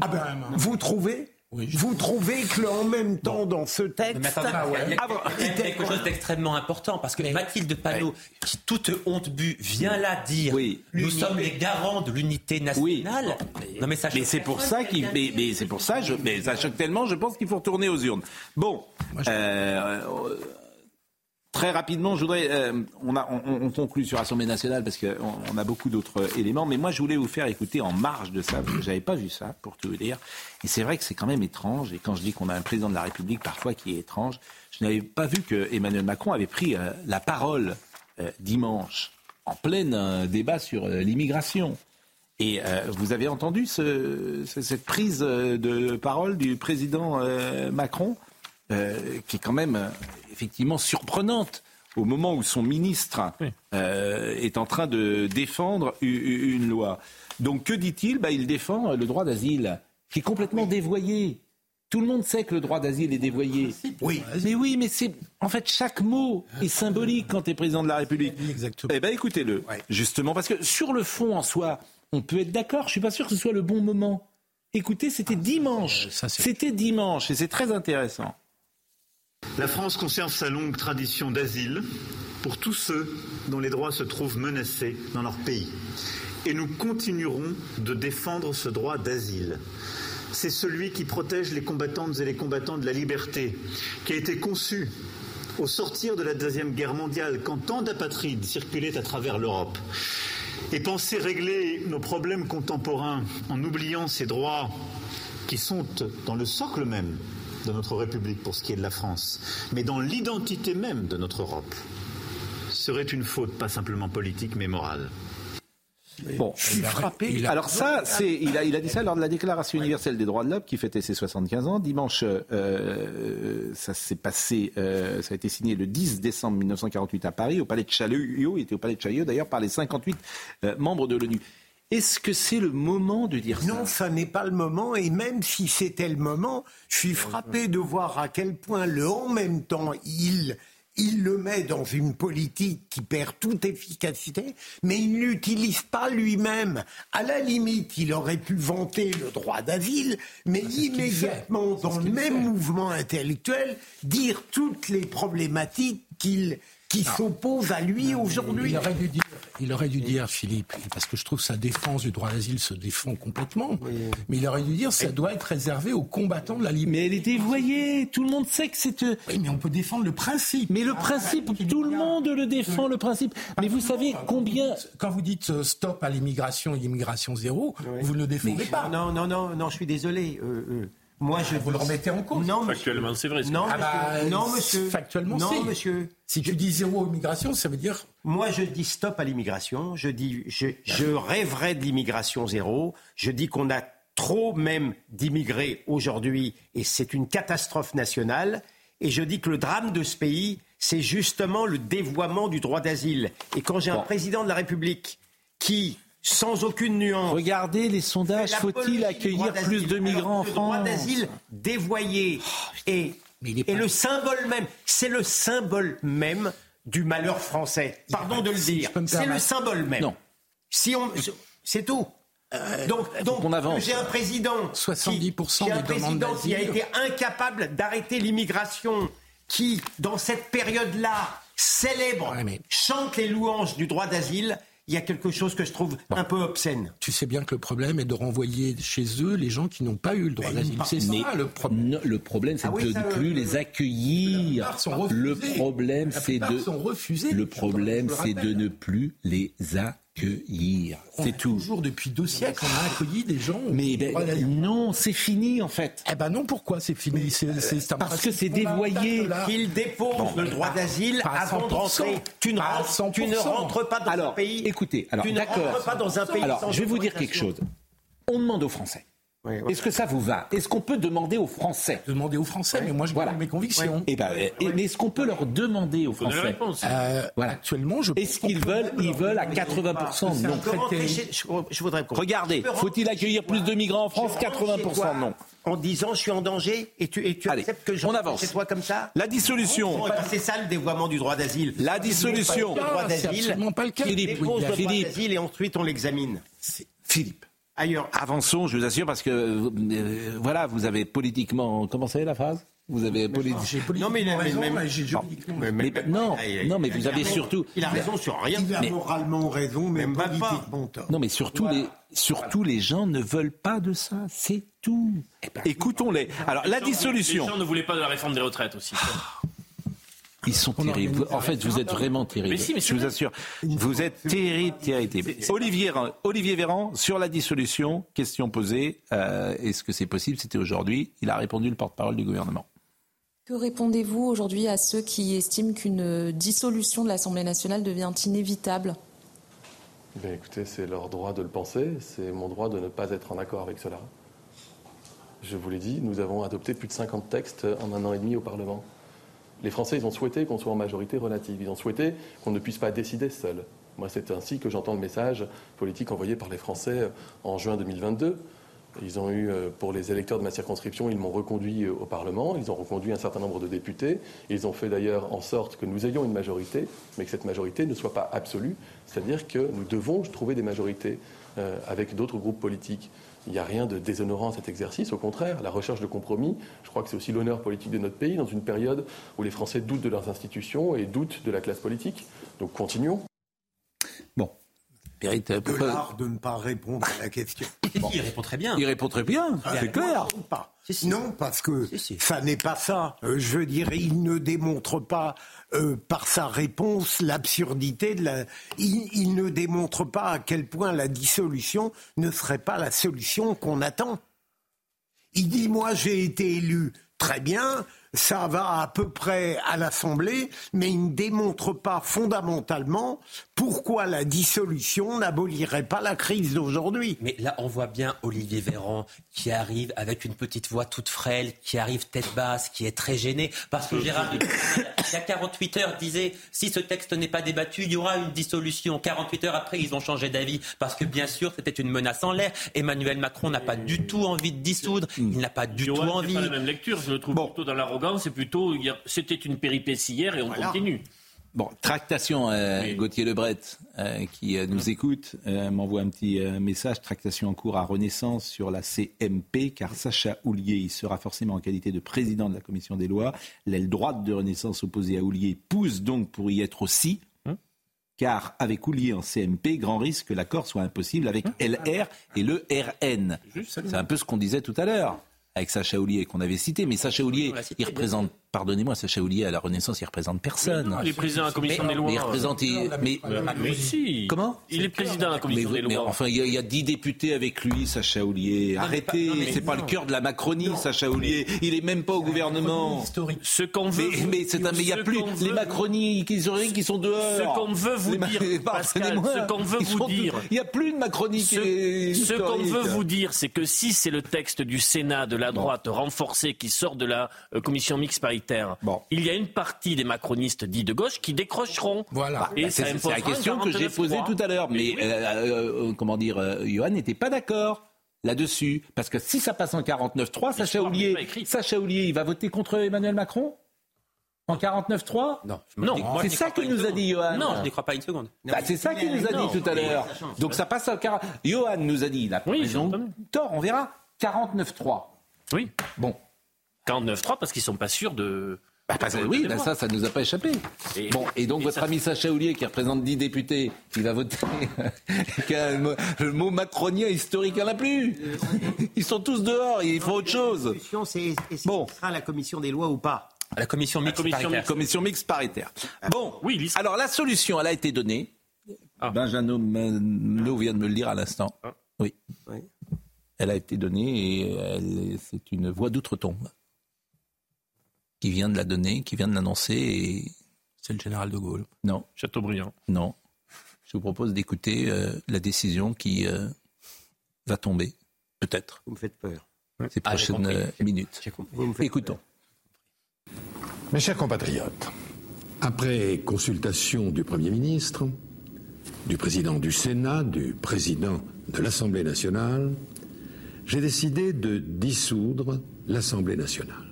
ah ben, vous trouvez vous trouvez que en même temps dans ce texte, il y a, quelque chose d'extrêmement important parce que Mathilde Panot, qui toute honte bu, vient là dire nous sommes les garants de l'unité nationale. Non mais, c'est pour ça qu'il, mais, c'est pour ça, je, mais ça choque tellement, je pense qu'il faut retourner aux urnes. Bon. Euh, Très rapidement, je voudrais, euh, on, conclut sur l'Assemblée nationale parce qu'on on a beaucoup d'autres éléments, mais moi je voulais vous faire écouter en marge de ça, parce que j'avais pas vu ça, pour tout vous dire. Et c'est vrai que c'est quand même étrange, et quand je dis qu'on a un président de la République parfois qui est étrange, je n'avais pas vu que Emmanuel Macron avait pris euh, la parole euh, dimanche en plein débat sur l'immigration. Et vous avez entendu ce, cette prise de parole du président Macron, qui est quand même effectivement surprenante au moment où son ministre euh, est en train de défendre une loi. Donc que dit-il? Bah, Il défend le droit d'asile, qui est complètement dévoyé. Tout le monde sait que le droit d'asile est dévoyé. Oui. Mais oui, mais c'est en fait chaque mot est symbolique quand tu es président de la République. Exactement. Eh ben écoutez-le, justement, parce que sur le fond en soi, on peut être d'accord. Je suis pas sûr que ce soit le bon moment. Écoutez, c'était ah, dimanche. C'était dimanche et c'est très intéressant. La France conserve sa longue tradition d'asile pour tous ceux dont les droits se trouvent menacés dans leur pays. Et nous continuerons de défendre ce droit d'asile. C'est celui qui protège les combattantes et les combattants de la liberté, qui a été conçu au sortir de la Deuxième Guerre mondiale, quand tant d'apatrides circulaient à travers l'Europe. Et penser régler nos problèmes contemporains en oubliant ces droits qui sont dans le socle même de notre République pour ce qui est de la France, mais dans l'identité même de notre Europe, serait une faute pas simplement politique mais morale. Bon, je suis frappé. Alors ça, c'est, il a, il a dit ça lors de la Déclaration universelle des droits de l'homme qui fêtait ses 75 ans. Dimanche, euh, ça s'est passé, euh, ça a été signé le 10 décembre 1948 à Paris, au palais de Chaillot. Il était au palais de Chaillot d'ailleurs par les 58 euh, membres de l'ONU. Est-ce que c'est le moment de dire ça Non, ça n'est pas le moment. Et même si c'était le moment, je suis frappé de voir à quel point le en même temps, il, il le met dans une politique qui perd toute efficacité, mais il n'utilise pas lui-même. À la limite, il aurait pu vanter le droit d'asile, mais ah, immédiatement, dans le même mouvement intellectuel, dire toutes les problématiques qu'il qui s'oppose à lui aujourd'hui. Il aurait dû dire, il aurait dû dire, Philippe, parce que je trouve que sa défense du droit d'asile se défend complètement, mais il aurait dû dire ça doit être réservé aux combattants de la liberté. Mais elle est dévoyée, tout le monde sait que c'est... Euh, oui, mais on peut défendre le principe. Mais le principe, tout le monde le défend, le principe. Mais vous savez combien... Quand vous dites euh, stop à l'immigration et l'immigration zéro, vous ne le défendez pas. Non, non, non, non, je suis désolé. Euh, Moi, je vous le remettez en cause. Non, factuellement, c'est vrai. Non, ah bah, non, monsieur. Factuellement, non, monsieur. Si tu dis zéro immigration, ça veut dire. Moi, je dis stop à l'immigration. Je dis, je, je rêverais de l'immigration zéro. Je dis qu'on a trop même d'immigrés aujourd'hui et c'est une catastrophe nationale. Et je dis que le drame de ce pays, c'est justement le dévoiement du droit d'asile. Et quand j'ai un président de la République qui sans aucune nuance. Regardez les sondages. Faut-il accueillir plus de migrants en France Le droit d'asile dévoyé. et, et le symbole même, c'est le symbole même du malheur français. Pardon de le dire. C'est le symbole même. Non. Si on, c'est tout. Euh, donc, donc j'ai un président 70% qui, un président qui a été incapable d'arrêter l'immigration, qui, dans cette période-là, célèbre, chante les louanges du droit d'asile il y a quelque chose que je trouve un peu obscène. Tu sais bien que le problème est de renvoyer chez eux les gens qui n'ont pas eu le droit d'asile. C'est ça le problème. Le problème, c'est ah de ne plus les accueillir. Le problème, c'est de. Le problème, c'est de ne plus les accueillir accueillir. C'est tout. Toujours depuis deux siècles, on a accueilli des gens. Mais ben, non, c'est fini en fait. Eh ben non, pourquoi c'est fini? C'est, Parce que c'est dévoyé. Qu'il dépose le droit d'asile avant de rentrer. Tu ne, rentres, tu ne rentres pas dans alors, un pays. Écoutez, alors d'accord. pas dans un pays. Alors, je vais vous dire quelque chose. On demande aux Français. Est-ce que ça vous va? Est-ce qu'on peut demander aux Français? Demander aux Français, mais moi je voilà. mes convictions. Et eh ben, mais est-ce qu'on peut leur demander aux Français? euh, voilà. Actuellement, je. Est-ce qu'ils veulent Ils veulent à 80% non. Je voudrais. Regardez, faut-il accueillir plus de migrants en France? 80% non. En disant je suis en danger et tu, et tu acceptes que je on avance. chez toi comme ça? La dissolution. C'est ça le dévoiement du droit d'asile. La dissolution. Le droit d'asile. pas le cas. Philippe, Philippe. et ensuite on l'examine. Philippe ailleurs. Avançons, je vous assure, parce que euh, voilà, vous avez politiquement. Comment c'est la phrase? Vous avez politiquement. Non, mais, raison, mais, non, non, mais vous avez surtout. Il a raison sur rien. Il a moralement raison, mais politiquement tort. Non, mais surtout les, surtout les gens ne veulent pas de ça. C'est tout. Eh ben, Écoutons-les. Alors la dissolution. Les gens ne voulaient pas de la réforme des retraites aussi. [sighs] Ils sont terribles. En fait, vous êtes vraiment terribles. je vous assure. Vous êtes terribles, terribles. Olivier, Olivier Véran, sur la dissolution, question posée. Euh, est-ce que c'est possible? C'était aujourd'hui. Il a répondu le porte-parole du gouvernement. Que répondez-vous aujourd'hui à ceux qui estiment qu'une dissolution de l'Assemblée nationale devient inévitable? Ben Écoutez, c'est leur droit de le penser. C'est mon droit de ne pas être en accord avec cela. Je vous l'ai dit, nous avons adopté plus de 50 textes en un an et demi au Parlement. Les Français, ils ont souhaité qu'on soit en majorité relative. Ils ont souhaité qu'on ne puisse pas décider seul. Moi, c'est ainsi que j'entends le message politique envoyé par les Français en juin 2022. Ils ont eu, euh, pour les électeurs de ma circonscription, ils m'ont reconduit euh, au Parlement, ils ont reconduit un certain nombre de députés. Ils ont fait d'ailleurs en sorte que nous ayons une majorité, mais que cette majorité ne soit pas absolue. C'est-à-dire que nous devons trouver des majorités euh, avec d'autres groupes politiques. Il n'y a rien de déshonorant à cet exercice, au contraire, la recherche de compromis, je crois que c'est aussi l'honneur politique de notre pays dans une période où les Français doutent de leurs institutions et doutent de la classe politique. Donc continuons. De l'art de ne pas répondre à la question. [laughs] Il répond très bien. Il répond très bien, c'est clair. Non, parce que ça n'est pas ça. Euh, je veux dire, il ne démontre pas euh, par sa réponse l'absurdité de la. il, ne démontre pas à quel point la dissolution ne serait pas la solution qu'on attend. Il dit moi j'ai été élu très bien, ça va à peu près à l'Assemblée, mais il ne démontre pas fondamentalement pourquoi la dissolution n'abolirait pas la crise d'aujourd'hui. Mais là, on voit bien Olivier Véran qui arrive avec une petite voix toute frêle, qui arrive tête basse, qui est très gêné, parce que Gérard, il y a 48 heures, disait si ce texte n'est pas débattu, il y aura une dissolution. 48 heures après, ils ont changé d'avis, parce que bien sûr, c'était une menace en l'air. Emmanuel Macron n'a pas du tout envie de dissoudre, il n'a pas du tout envie. Pas la même lecture, je le trouve plutôt dans c'est plutôt c'était une péripétie hier et on continue. Bon, tractation, euh, Gauthier Lebret, euh, qui euh, nous écoute, m'envoie un petit message. Tractation en cours à Renaissance sur la CMP, car Sacha Houlier il sera forcément en qualité de président de la commission des lois. L'aile droite de Renaissance opposée à Houlier pousse donc pour y être aussi. Hein car avec Houlier en CMP, grand risque que l'accord soit impossible avec hein LR et le RN. C'est un peu ce qu'on disait tout à l'heure avec Sacha Oulier qu'on avait cité, mais Sacha Oulier, il représente pardonnez-moi, Sacha Oulier à la Renaissance, il représente personne. il est président de la commission des lois. Mais il représente. Mais, mais, si. Comment Il est président de la commission des lois. enfin, il y, a dix députés avec lui, Sacha Oulier. Arrêtez, c'est pas le cœur de la Macronie, Sacha Oulier. Il est même pas au gouvernement. Ce qu'on veut. Mais, mais c'est un, mais il y a plus les Macronies qui sont, qui sont dehors. Ce qu'on veut vous dire, [laughs] Pascal, ce qu'on veut vous dire. Il y a plus de Macronie. Ce, ce qu'on veut vous dire, c'est que si c'est le texte du Sénat de la droite renforcé qui sort de la euh, commission mixte paritaire, il y a une partie des macronistes dits de gauche qui décrocheront. Voilà. Et bah, c'est la question que j'ai posée tout à l'heure. Mais, euh, euh, comment dire, Johan n'était pas d'accord là-dessus. Parce que si ça passe en 49-3, Sacha Oulier, Sacha Oulier, il va voter contre Emmanuel Macron en 49-3 Non. non c'est ça qu'il nous a dit, Johan. Non, je n'y crois pas une seconde. Bah, c'est ça qu'il nous a dit tout à l'heure. Donc ça passe en 40. Johan nous a dit, il a oui, tort, on verra. 49-3. Oui. Bon. 49-3 parce qu'ils ne sont pas sûrs de. Bah, oui, bah, ça, ça ne nous a pas échappé. Et, bon, et donc votre ami Sacha Oulier, qui représente 10 députés, qui va voter, [laughs] le mot macronien historique n'en a plus. Ils sont tous dehors, ils font autre chose. C'est bon. sera la commission des lois ou pas? La commission mixte commission, paritaire. Commission mixte paritaire. Bon, oui, alors la solution, elle a été donnée. Ah. Benjamin vient de me le dire à l'instant. Ah. Oui. oui elle a été donnée et c'est une voix d'outre-tombe qui vient de la donner, qui vient de l'annoncer et c'est le général de Gaulle. Non. Chateaubriand. Non. Je vous propose d'écouter euh, la décision qui euh, va tomber, peut-être. Vous me faites peur. Ces ah, prochaines euh, minutes. Écoutons. Mes chers compatriotes, après consultation du Premier ministre, du président du Sénat, du président de l'Assemblée nationale, j'ai décidé de dissoudre l'Assemblée nationale.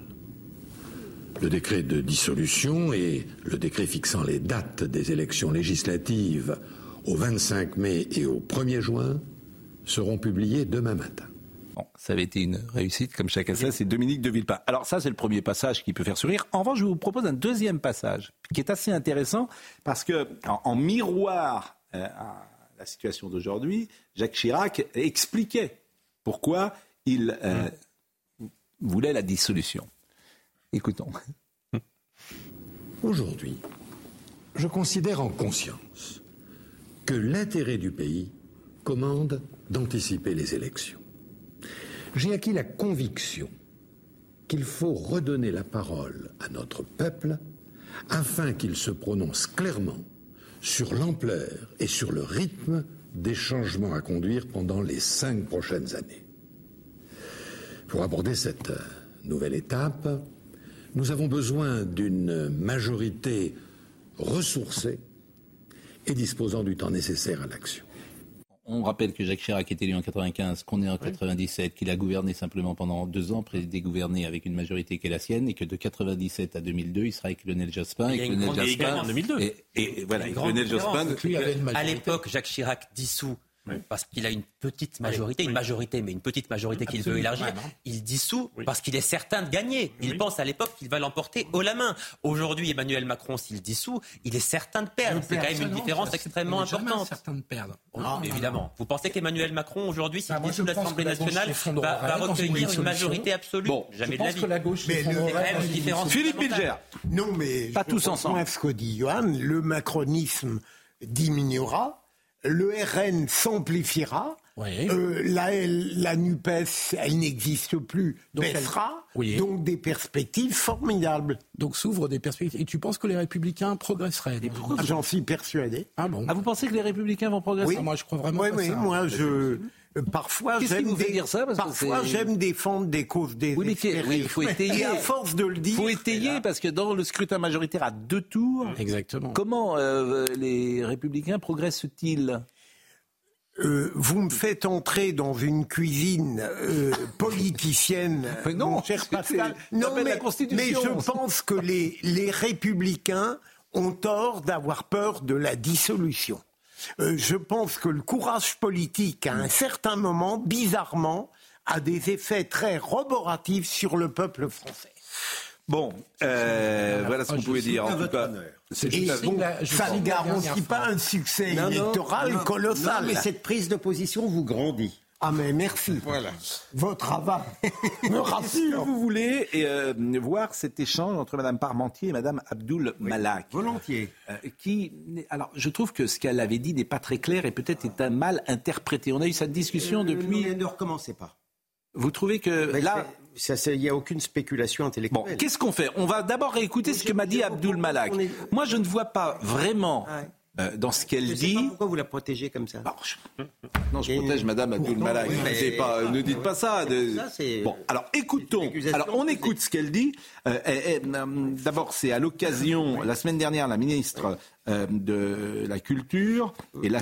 Le décret de dissolution et le décret fixant les dates des élections législatives au 25 mai et au 1er juin seront publiés demain matin. Bon, ça avait été une réussite, comme chacun sait, c'est Dominique de Villepin. Alors ça, c'est le premier passage qui peut faire sourire. En revanche, je vous propose un deuxième passage qui est assez intéressant parce que, en, miroir euh, à la situation d'aujourd'hui, Jacques Chirac expliquait pourquoi il euh, voulait la dissolution. Écoutons. [laughs] Aujourd'hui, je considère en conscience que l'intérêt du pays commande d'anticiper les élections. J'ai acquis la conviction qu'il faut redonner la parole à notre peuple afin qu'il se prononce clairement sur l'ampleur et sur le rythme des changements à conduire pendant les cinq prochaines années. Pour aborder cette euh, nouvelle étape, nous avons besoin d'une majorité ressourcée et disposant du temps nécessaire à l'action. On rappelle que Jacques Chirac est élu en 95, qu'on est en 97, qu'il a gouverné simplement pendant deux ans, présidé gouverné avec une majorité qui est la sienne, et que de 97 à 2002, il sera avec Lionel Jospin. Et, Lionel Jospin, en 2002. Et, voilà, Lionel Jospin. À l'époque, Jacques Chirac dissout parce qu'il a une petite majorité, une majorité, mais une petite majorité qu'il veut élargir. Il dissout parce qu'il est certain de gagner. Il pense à l'époque qu'il va l'emporter haut la main. Aujourd'hui, Emmanuel Macron, s'il dissout, il est certain de perdre. C'est quand même une différence extrêmement importante. certain de perdre. évidemment. Vous pensez qu'Emmanuel Macron, aujourd'hui, s'il dissout l'Assemblée nationale, va, recueillir une majorité absolue bon, Jamais de la vie. Que la gauche mais le, différence Philippe Bilger. Non, mais pas tous ensemble. Ce que dit Johan, le macronisme diminuera le RN s'amplifiera. Euh, la, la, NUPES, elle n'existe plus, donc baissera. Donc des perspectives formidables. Donc s'ouvrent des perspectives. Et tu penses que les Républicains progresseraient J'en suis persuadé. Ah bon Ah, vous pensez que les Républicains vont progresser? Oui. Moi, je crois vraiment oui, ça. moi, je... Euh, parfois, j'aime dire ça parfois j'aime défendre des causes des oui, il faut étayer. à force de le dire, faut étayer parce que dans le scrutin majoritaire à deux tours, exactement. Comment euh, les républicains progressent-ils? Euh, vous me faites entrer dans une cuisine euh, politicienne, [laughs] non, mon cher Pascal. Non, mais, mais, je pense que les, les républicains ont tort d'avoir peur de la dissolution. Euh, je pense que le courage politique, à un certain moment, bizarrement, a des effets très roboratifs sur le peuple français. Bon, euh, voilà ce qu'on pouvait dire. En tout cas, et bon, ça ne garantit pas un succès électoral colossal. mais cette prise de position vous grandit. Ah mais merci. Voilà. Votre aval [laughs] me rassure. vous voulez euh, voir cet échange entre Mme Parmentier et Mme Abdul Malak Volontiers. Euh, qui, alors, je trouve que ce qu'elle avait dit n'est pas très clair et peut-être est un mal interprété. On a eu cette discussion depuis. Ne, ne recommencez pas. Vous trouvez que là, il n'y a aucune spéculation intellectuelle. Bon, qu'est-ce qu'on fait? On va d'abord réécouter ce que m'a dit Abdul Malak. Moi, je ne vois pas vraiment. Euh, dans ce qu'elle dit. Pas pourquoi vous la protégez comme ça Non, je protège Madame Abdul Malak. Pas, ne dites pas ça. bon, alors écoutons. Alors on écoute ce qu'elle dit. Euh, euh, d'abord, c'est à l'occasion, la semaine dernière, la ministre de la Culture et la,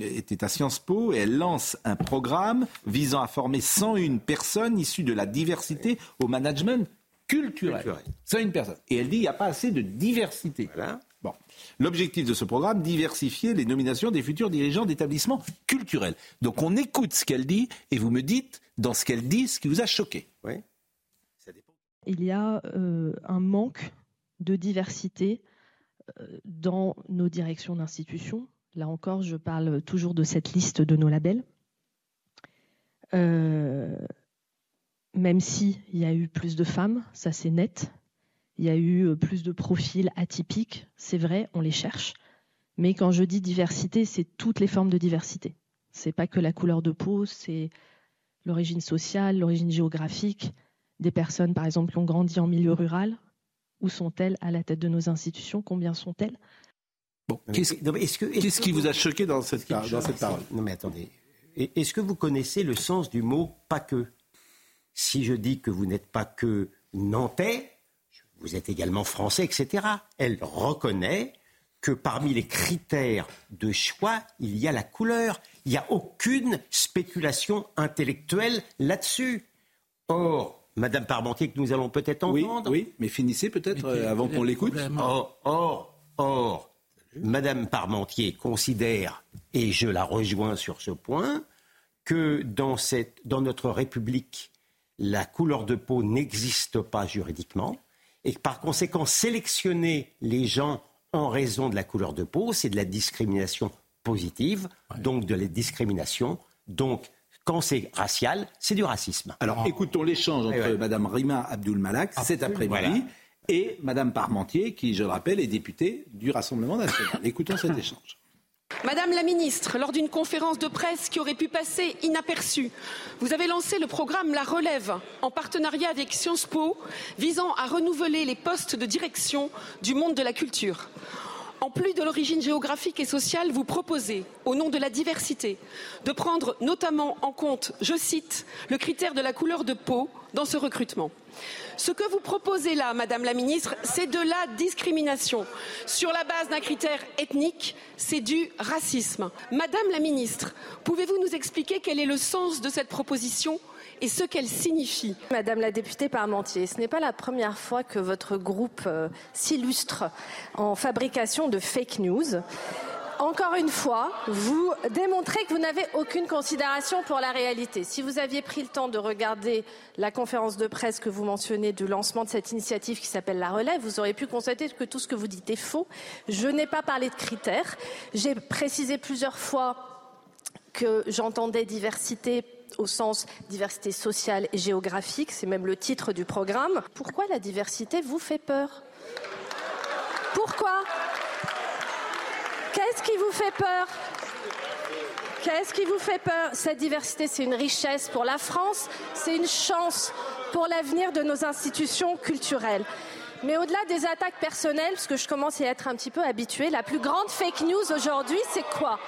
était à Sciences Po et elle lance un programme visant à former 101 personnes issues de la diversité au management culturel. culturel. 101 personnes. Et elle dit il n'y a pas assez de diversité. Voilà. L'objectif de ce programme, diversifier les nominations des futurs dirigeants d'établissements culturels. Donc on écoute ce qu'elle dit et vous me dites dans ce qu'elle dit ce qui vous a choqué. Oui. Ça dépend. Il y a euh, un manque de diversité euh, dans nos directions d'institutions. Là encore, je parle toujours de cette liste de nos labels. Euh, même s'il y a eu plus de femmes, ça c'est net, il y a eu euh, plus de profils atypiques, c'est vrai, on les cherche. Mais quand je dis diversité, c'est toutes les formes de diversité. C'est pas que la couleur de peau, c'est l'origine sociale, l'origine géographique. Des personnes, par exemple, qui ont grandi en milieu rural, où sont-elles à la tête de nos institutions? Combien sont-elles? Bon, qu'est-ce qui vous a choqué dans cette, dans cette parole? Non, mais attendez. Est-ce que vous connaissez le sens du mot pas que? Si je dis que vous n'êtes pas que nantais, vous êtes également français, etc. Elle reconnaît que parmi les critères de choix, il y a la couleur. Il n'y a aucune spéculation intellectuelle là-dessus. Or, Madame Parmentier, que nous allons peut-être entendre. Oui, mais finissez peut-être euh, avant qu'on l'écoute. Or, or, or, Madame Parmentier considère, et je la rejoins sur ce point, que dans, cette, dans notre République, la couleur de peau n'existe pas juridiquement et par conséquent sélectionner les gens en raison de la couleur de peau, c'est de la discrimination positive, donc de la discrimination. Donc, quand c'est racial, c'est du racisme. Alors, écoutons l'échange entre Mme Rima Abdul Malak ah, cet après-midi et Mme Parmentier, qui, je le rappelle, est députée du Rassemblement national. écoutons cet échange. Madame la ministre, lors d'une conférence de presse qui aurait pu passer inaperçue, vous avez lancé le programme La Relève en partenariat avec Sciences Po visant à renouveler les postes de direction du monde de la culture. En plus de l'origine géographique et sociale, vous proposez, au nom de la diversité, de prendre notamment en compte, je cite, le critère de la couleur de peau dans ce recrutement. Ce que vous proposez là, Madame la Ministre, c'est de la discrimination. Sur la base d'un critère ethnique, c'est du racisme. Madame la Ministre, pouvez-vous nous expliquer quel est le sens de cette proposition et ce qu'elle signifie? Madame la députée Parmentier, ce n'est pas la première fois que votre groupe euh, s'illustre en fabrication de fake news. Encore une fois, vous démontrez que vous n'avez aucune considération pour la réalité. Si vous aviez pris le temps de regarder la conférence de presse que vous mentionnez du lancement de cette initiative qui s'appelle La Relève, vous auriez pu constater que tout ce que vous dites est faux. Je n'ai pas parlé de critères. J'ai précisé plusieurs fois que j'entendais diversité au sens diversité sociale et géographique, c'est même le titre du programme. Pourquoi la diversité vous fait peur? Pourquoi? Qu'est-ce qui vous fait peur Qu'est-ce qui vous fait peur Cette diversité, c'est une richesse pour la France, c'est une chance pour l'avenir de nos institutions culturelles. Mais au-delà des attaques personnelles, parce que je commence à être un petit peu habituée, la plus grande fake news aujourd'hui, c'est quoi?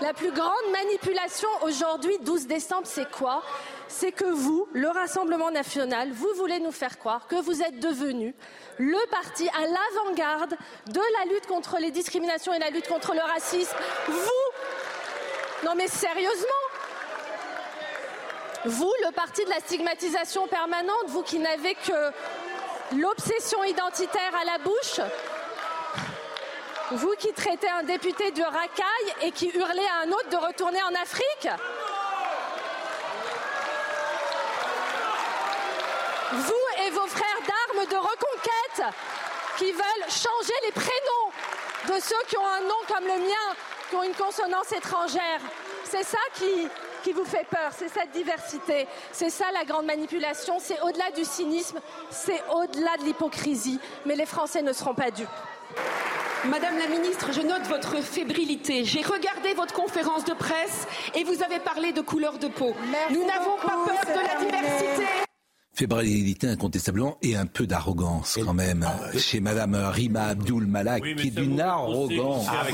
La plus grande manipulation aujourd'hui, 12 décembre, c'est quoi? C'est que vous, le Rassemblement national, vous voulez nous faire croire que vous êtes devenu le parti à l'avant-garde de la lutte contre les discriminations et la lutte contre le racisme. Vous! Non mais sérieusement! Vous, le parti de la stigmatisation permanente, vous qui n'avez que l'obsession identitaire à la bouche Vous qui traitez un député de racaille et qui hurlez à un autre de retourner en Afrique Vous et vos frères d'armes de reconquête qui veulent changer les prénoms de ceux qui ont un nom comme le mien, qui ont une consonance étrangère. C'est ça qui, qui vous fait peur, c'est cette diversité. C'est ça la grande manipulation, c'est au-delà du cynisme, c'est au-delà de l'hypocrisie. Mais les Français ne seront pas dupes. Madame la ministre, je note votre fébrilité. J'ai regardé votre conférence de presse et vous avez parlé de couleur de peau. Nous n'avons pas peur de la diversité. Fébrilité incontestablement et un peu d'arrogance quand même chez Madame Rima Abdul Malak qui est d'une arrogance. Ah,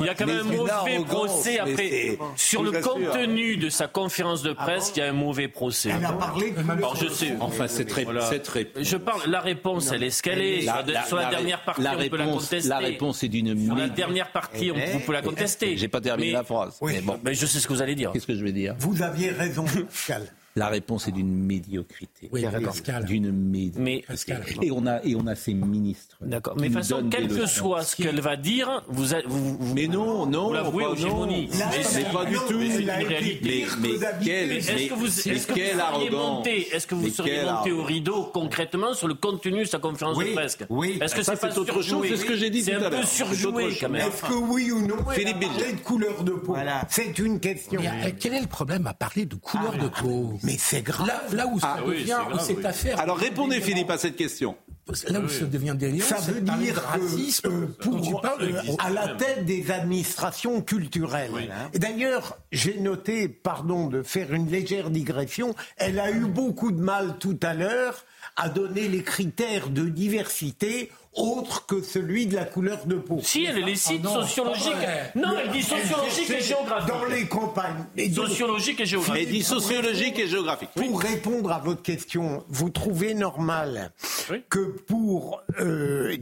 il y a quand même un mauvais procès après. Sur le contenu de sa conférence de presse, il y a un mauvais procès. Elle a parlé de Alors, je sais. Enfin, cette, ré- cette ré- Je parle. La réponse, elle est ce qu'elle est. La- Sur la, la- sur la la- dernière partie, la on peut la réponse- contester. la réponse est d'une Sur la dernière partie, on, Eh, vous pouvez la contester. J'ai pas terminé la phrase. Mais bon, Mais je sais ce que vous allez dire. qu'est-ce que je vais dire? Vous aviez raison, Pascal. [laughs] La réponse est d'une médiocrité. Oui, Pascal. D'une médiocrité. Mais Pascal. Et on a et on a ces ministres. D'accord. qui Mais de toute façon, quel que soit ce qu'elle va dire, vous, a- vous, vous- Mais non, non, vous l'avouez gémonies. non. Mais pas du non, tout. mais. Mais, pire mais que d'habitude. quel, Mais est-ce que vous, est-ce que vous quelle seriez arrogance. monté, est-ce que vous Mais seriez quelle monté au rideau concrètement sur le contenu de sa conférence de presse oui. Est-ce que Ça, c'est pas c'est autre chose, surjoué c'est ce que j'ai dit C'est tout à un peu l'heure. C'est autre surjoué chose. quand même. Est-ce que oui ou non Philippe de couleur de peau Voilà. C'est une question. Euh, quel est le problème à parler de couleur de peau Mais c'est grave. Là, là où ça Ah devient, grave, cette oui. affaire. Alors répondez Philippe à cette question. Là où ça devient délirant, Ça c'est veut dire racisme. euh, tu pour, parles à la tête des administrations culturelles. Et d'ailleurs, j'ai noté, pardon de faire une légère digression, elle a eu beaucoup de mal tout à l'heure à donner les critères de diversité autres que celui de la couleur de peau. Si, elle les cite Ah non, sociologiques. pas vrai. Non, elle dit sociologique et géographique. Dans les campagnes. Et donc, Sociologique et géographique. Elle dit sociologique et géographique. Pour répondre à votre question, vous trouvez normal Oui. que pour euh,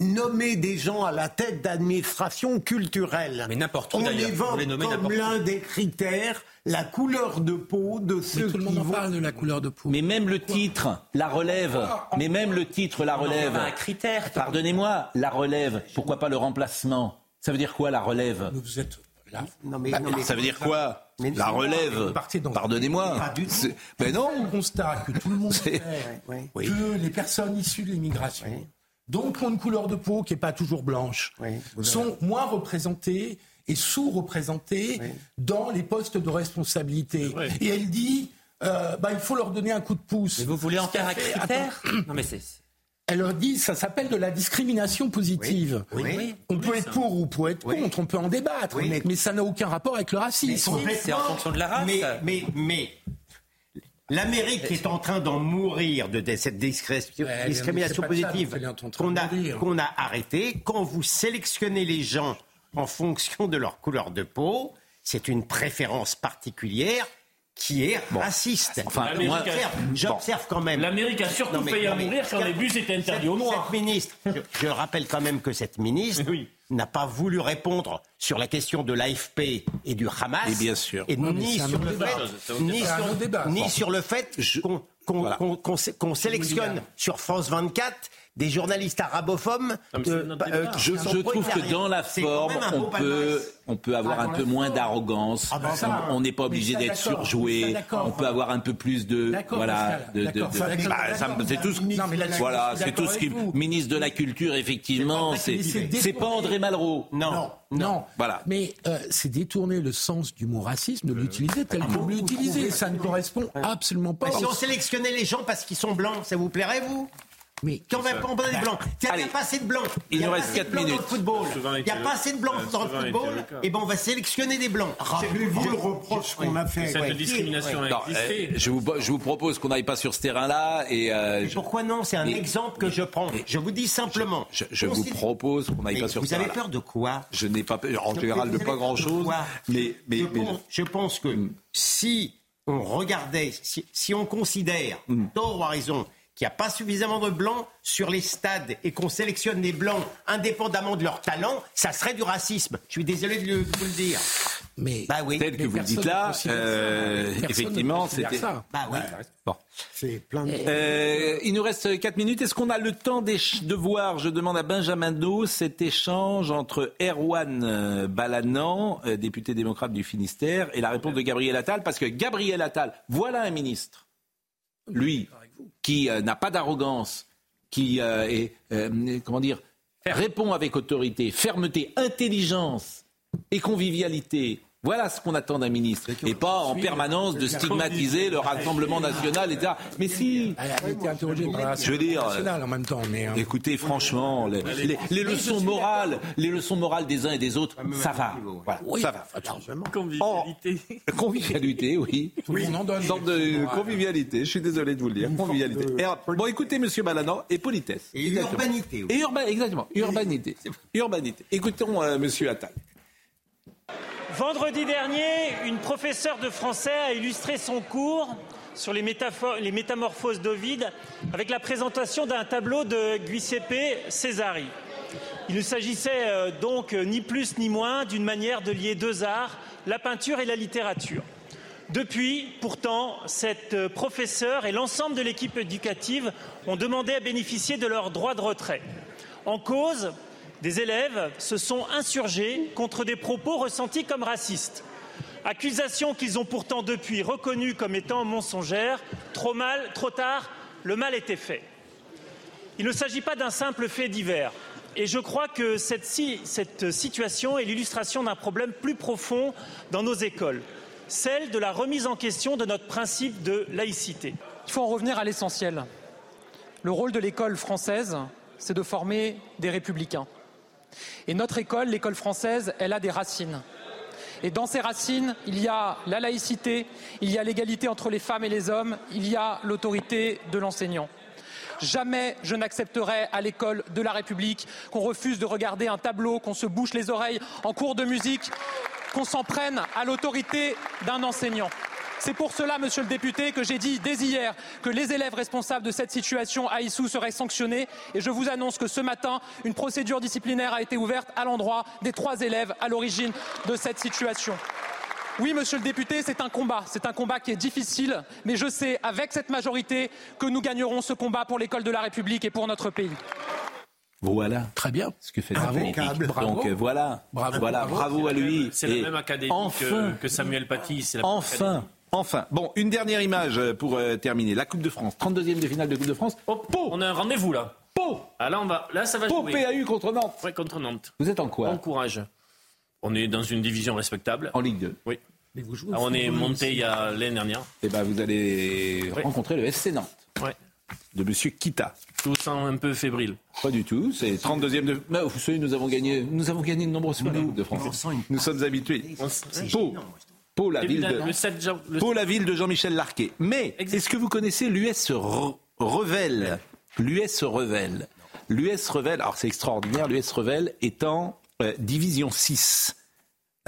nommer des gens à la tête d'administration culturelle, Mais n'importe où, on évoque On les comme l'un des critères la couleur de peau de Mais ceux tout le qui monde en vont... parle de la couleur de peau. Mais même le titre, la relève. Mais même le titre, la relève. pas un critère. Pardonnez-moi, la relève. Pourquoi pas le remplacement? Ça veut dire quoi la relève? Vous êtes là. Non, mais, Bah, non, mais- Ça veut dire quoi? Mais La relève. Pardonnez-moi. Mais non. le constat que tout le monde [laughs] Oui. que les personnes issues de l'immigration, Oui. Donc ont une couleur de peau qui n'est pas toujours blanche, Oui, vous avez- sont moins représentées et sous-représentées Oui. dans les postes de responsabilité. Oui. Et elle dit, euh, bah, il faut leur donner un coup de pouce. Mais vous voulez en faire un critère Attends. Non, mais c'est. Elle leur dit, ça s'appelle de la discrimination positive. Oui, oui. On peut être pour ou on peut être Oui. contre, on peut en débattre, Oui. mais, mais ça n'a aucun rapport avec le racisme. C'est en fonction de la race. Mais, mais, mais l'Amérique est en train d'en mourir de, cette Ouais, discrimination positive qu'on a, qu'on a arrêtée. Quand vous sélectionnez les gens en fonction de leur couleur de peau, c'est une préférence particulière qui est raciste. Enfin, L'Amérique moi- a- J'observe- quand même. L'Amérique a surtout Non, mais- failli non, à mourir quand les bus étaient interdits aux Noirs. cette ministre, je, je rappelle quand même que cette ministre Oui. n'a pas voulu répondre sur la question de l'AFP et du Hamas. Et bien sûr. Et ni sur le débat. fait, ni sur, autre débat. ni Bon. sur le fait qu'on Voilà. sélectionne sur France 24 des journalistes arabophobes. Non, mais c'est euh, euh, Je, je trouve que dans la forme, on peut, palmarès. on peut avoir Ah, un peu moins d'arrogance. Ah, bah, ça, on n'est pas obligé d'être surjoué. On peut avoir un peu plus de, D'accord, voilà, bah, c'est tout voilà, je c'est tout ce qui, ministre de la culture, effectivement, c'est, pas. André Malraux. Non. Non, Voilà. mais euh, c'est détourner le sens du mot racisme, de l'utiliser tel que vous l'utilisez. Ça ne correspond absolument pas. Si on sélectionnait les gens parce qu'ils sont blancs, ça vous plairait, vous? Mais Quand on va prendre des blancs, il n'y a pas assez de blancs. Il y a nous pas reste assez de quatre blancs minutes. Dans le football. Il n'y a pas assez de blancs dans le football. Et ben on va sélectionner des blancs. Rappelez-vous le reproche qu'on a fait. Cette Ouais. discrimination Non, a existé. euh, je, vous, je vous propose qu'on n'aille pas sur ce terrain-là et euh, Mais je, pourquoi non? C'est un Mais- exemple que je prends. Je vous dis simplement. je- je vous propose qu'on n'aille pas sur Vous ce avez terrain-là. peur de quoi? Je n'ai pas peur, en général, Vous de avez pas grand-chose, mais, mais, je, pense, je pense que si on regardait, si, si on considère, tort ou à raison, qu'il n'y a pas suffisamment de blancs sur les stades et qu'on sélectionne les blancs indépendamment de leur talent, ça serait du racisme. Je suis désolé de, le- de vous le dire. mais Bah oui. tel que mais vous le dites là, euh, effectivement, c'était. ça. Bah oui. Bon. C'est plein de... Euh, il nous reste 4 minutes. Est-ce qu'on a le temps de voir, je demande à Benjamin Do, cet échange entre Erwan euh, Balanan, député démocrate du Finistère, et la réponse de Gabriel Attal Parce que Gabriel Attal, voilà un ministre, lui, qui euh, n'a pas d'arrogance, qui euh, euh, répond avec autorité, fermeté, intelligence et convivialité. Voilà ce qu'on attend d'un ministre. Et pas en permanence de stigmatiser le Rassemblement national, etc. Mais si. Je veux dire. en même temps. Mais, euh, Écoutez, franchement, les, leçons morales, les leçons morales des uns et des autres, ça va. Voilà, ça va. Convivialité. [laughs] convivialité, oui. Oui, on en donne. Sorte de convivialité. Je suis désolé de vous le dire. Convivialité. bon, écoutez, Monsieur Malanan, et politesse. Et urbanité. Et urba, exactement. Urbanité. Urbanité. Écoutons euh, Monsieur Attal. Vendredi dernier, une professeure de français a illustré son cours sur les, métamorphoses d'Ovide avec la présentation d'un tableau de Giuseppe Cesari. Il ne s'agissait euh, donc ni plus ni moins d'une manière de lier deux arts, la peinture et la littérature. Depuis, pourtant, cette professeure et l'ensemble de l'équipe éducative ont demandé à bénéficier de leur droit de retrait. En cause, des élèves se sont insurgés contre des propos ressentis comme racistes. Accusations qu'ils ont pourtant depuis reconnues comme étant mensongères. Trop mal, trop tard, le mal était fait. Il ne s'agit pas d'un simple fait divers. Et je crois que cette, cette situation est l'illustration d'un problème plus profond dans nos écoles, celle de la remise en question de notre principe de laïcité. Il faut en revenir à l'essentiel. Le rôle de l'école française, c'est de former des républicains. Et notre école, l'école française, elle a des racines. Et dans ces racines, il y a la laïcité, il y a l'égalité entre les femmes et les hommes, il y a l'autorité de l'enseignant. Jamais je n'accepterai à l'école de la République qu'on refuse de regarder un tableau, qu'on se bouche les oreilles en cours de musique, qu'on s'en prenne à l'autorité d'un enseignant. C'est pour cela, monsieur le député, que j'ai dit dès hier que les élèves responsables de cette situation à Issou seraient sanctionnés. Et je vous annonce que ce matin, une procédure disciplinaire a été ouverte à l'endroit des trois élèves à l'origine de cette situation. Oui, monsieur le député, c'est un combat. C'est un combat qui est difficile, mais je sais, avec cette majorité, que nous gagnerons ce combat pour l'école de la République et pour notre pays. Voilà. Très bien. Ce que fait Bravo. Donc euh, voilà. Bravo. Voilà. Bravo, à lui. C'est la même académie que, Samuel Paty. enfin. Enfin, bon, une dernière image pour euh, terminer. La Coupe de France, 32e de finale de Coupe de France. Oh, On a un rendez-vous là. Pau ah, là, on va, là, ça va Pau PAU contre Nantes. Oui, contre Nantes. Vous êtes en quoi En courage. On est dans une division respectable. En Ligue 2 Oui. Mais vous jouez ah, on est monté il y a l'année dernière. Et eh ben, vous allez rencontrer le FC Nantes. Ouais. De Monsieur Kita. Je vous sens un peu fébrile. Pas du tout. C'est 32e de. vous savez, nous avons gagné, nous avons gagné de nombreuses fois la Coupe de France. Nous sommes habitués. Pau. Pau, la, ville de, la ville de Jean-Michel Larquet. Mais est-ce que vous connaissez l'US Revel? L'US Revel. L'US Revel, alors c'est extraordinaire, l'US Revel est en euh, division 6.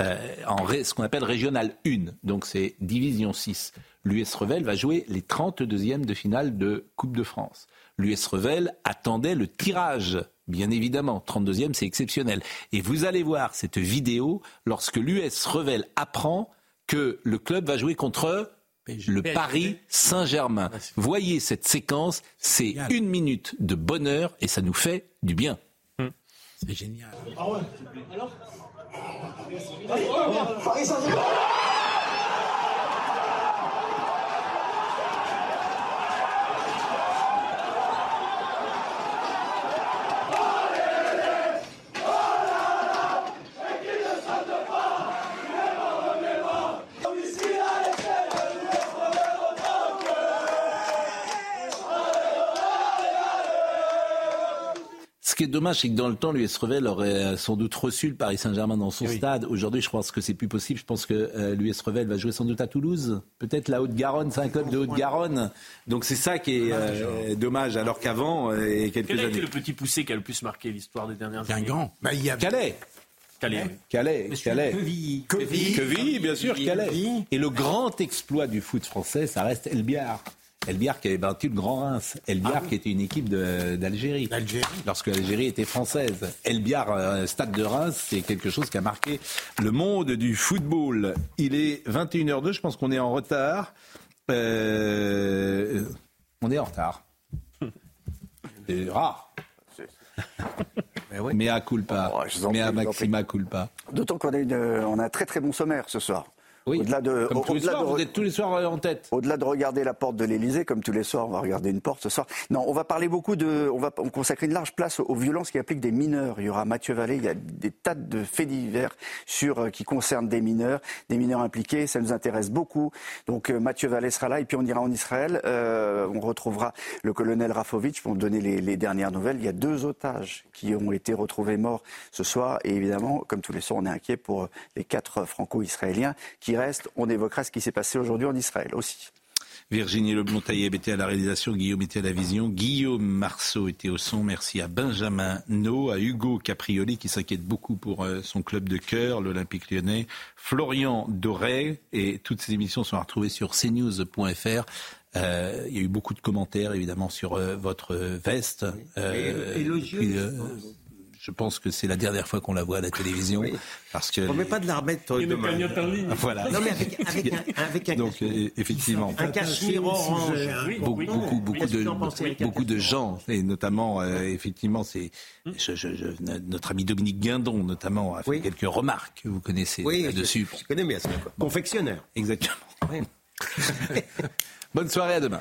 Euh, en ce qu'on appelle régional 1, donc c'est division 6. L'US Revel va jouer les 32e de finale de Coupe de France. L'US Revel attendait le tirage, bien évidemment. 32e, c'est exceptionnel. Et vous allez voir cette vidéo lorsque l'US Revel apprend que le club va jouer contre le Paris Saint-Germain. Voyez cette séquence, c'est une minute de bonheur et ça nous fait du bien. C'est génial. Ah Alors Paris Saint-Germain qui est dommage, c'est que dans le temps, l'US Revel aurait sans doute reçu le Paris Saint-Germain dans son stade. Aujourd'hui, je pense que c'est plus possible. Je pense que euh, l'US Revel va jouer sans doute à Toulouse. Peut-être la Haute-Garonne, c'est un club de Haute-Garonne. Donc c'est ça qui est euh, dommage, alors qu'avant, euh, et quelques Quel a été le petit poussé qui a le plus marqué l'histoire des dernières années Guingamp. Bah, il y a... Calais. Calais. Calais, Calais. Quevilly. Quevilly, bien sûr, Calais. Et le grand exploit du foot français, ça reste Elbiar qui avait battu le Grand Reims. Elbiar ah qui était une équipe d'Algérie. Lorsque l'Algérie était française. Elbiar, euh, stade de Reims, c'est quelque chose qui a marqué le monde du football. Il est 21h02, je pense qu'on est en retard. Euh, on est en retard. [laughs] C'est rare. Mais à culpa. Oh, mais à Maxima culpa. D'autant qu'on a, a un très très bon sommaire ce soir. Au-delà de, comme tous les soirs, vous êtes tous les soirs euh, en tête. Au-delà de regarder la porte de l'Elysée, comme tous les soirs, on va regarder une porte ce soir. Non, on va parler beaucoup de, on va consacrer une large place aux violences qui appliquent des mineurs. Il y aura Mathieu Vallée, il y a des tas de faits divers sur euh, qui concernent des mineurs, des mineurs impliqués. Ça nous intéresse beaucoup. Donc euh, Mathieu Vallée sera là et puis on ira en Israël. on retrouvera le colonel Rafovitch pour donner les, les dernières nouvelles. Il y a deux otages qui ont été retrouvés morts ce soir et évidemment, comme tous les soirs, on est inquiet pour les quatre franco-israéliens qui reste, on évoquera ce qui s'est passé aujourd'hui en Israël aussi. Virginie Leblon-Taïeb était à la réalisation, Guillaume était à la vision, Guillaume Marceau était au son. Merci à Benjamin No, à Hugo Caprioli qui s'inquiète beaucoup pour euh, son club de cœur, l'Olympique lyonnais, Florian Doré, et toutes ces émissions sont retrouvées sur cnews.fr. Euh, il y a eu beaucoup de commentaires évidemment sur euh, votre veste. et, je pense que c'est la dernière fois qu'on la voit à la télévision. Parce que... On ne met pas de la remettre Une cagnotte en ligne. Voilà. Non, mais avec, avec un, avec un Donc, euh, effectivement. Un cachemire orange. beaucoup, beaucoup, beaucoup, de, beaucoup de gens, et notamment, euh, effectivement, c'est je, je, je, notre ami Dominique Guindon, notamment, a fait quelques remarques que vous connaissez là-dessus. Je, je, connais bien ça. Confectionneur. Exactement. [laughs] Bonne soirée, à demain.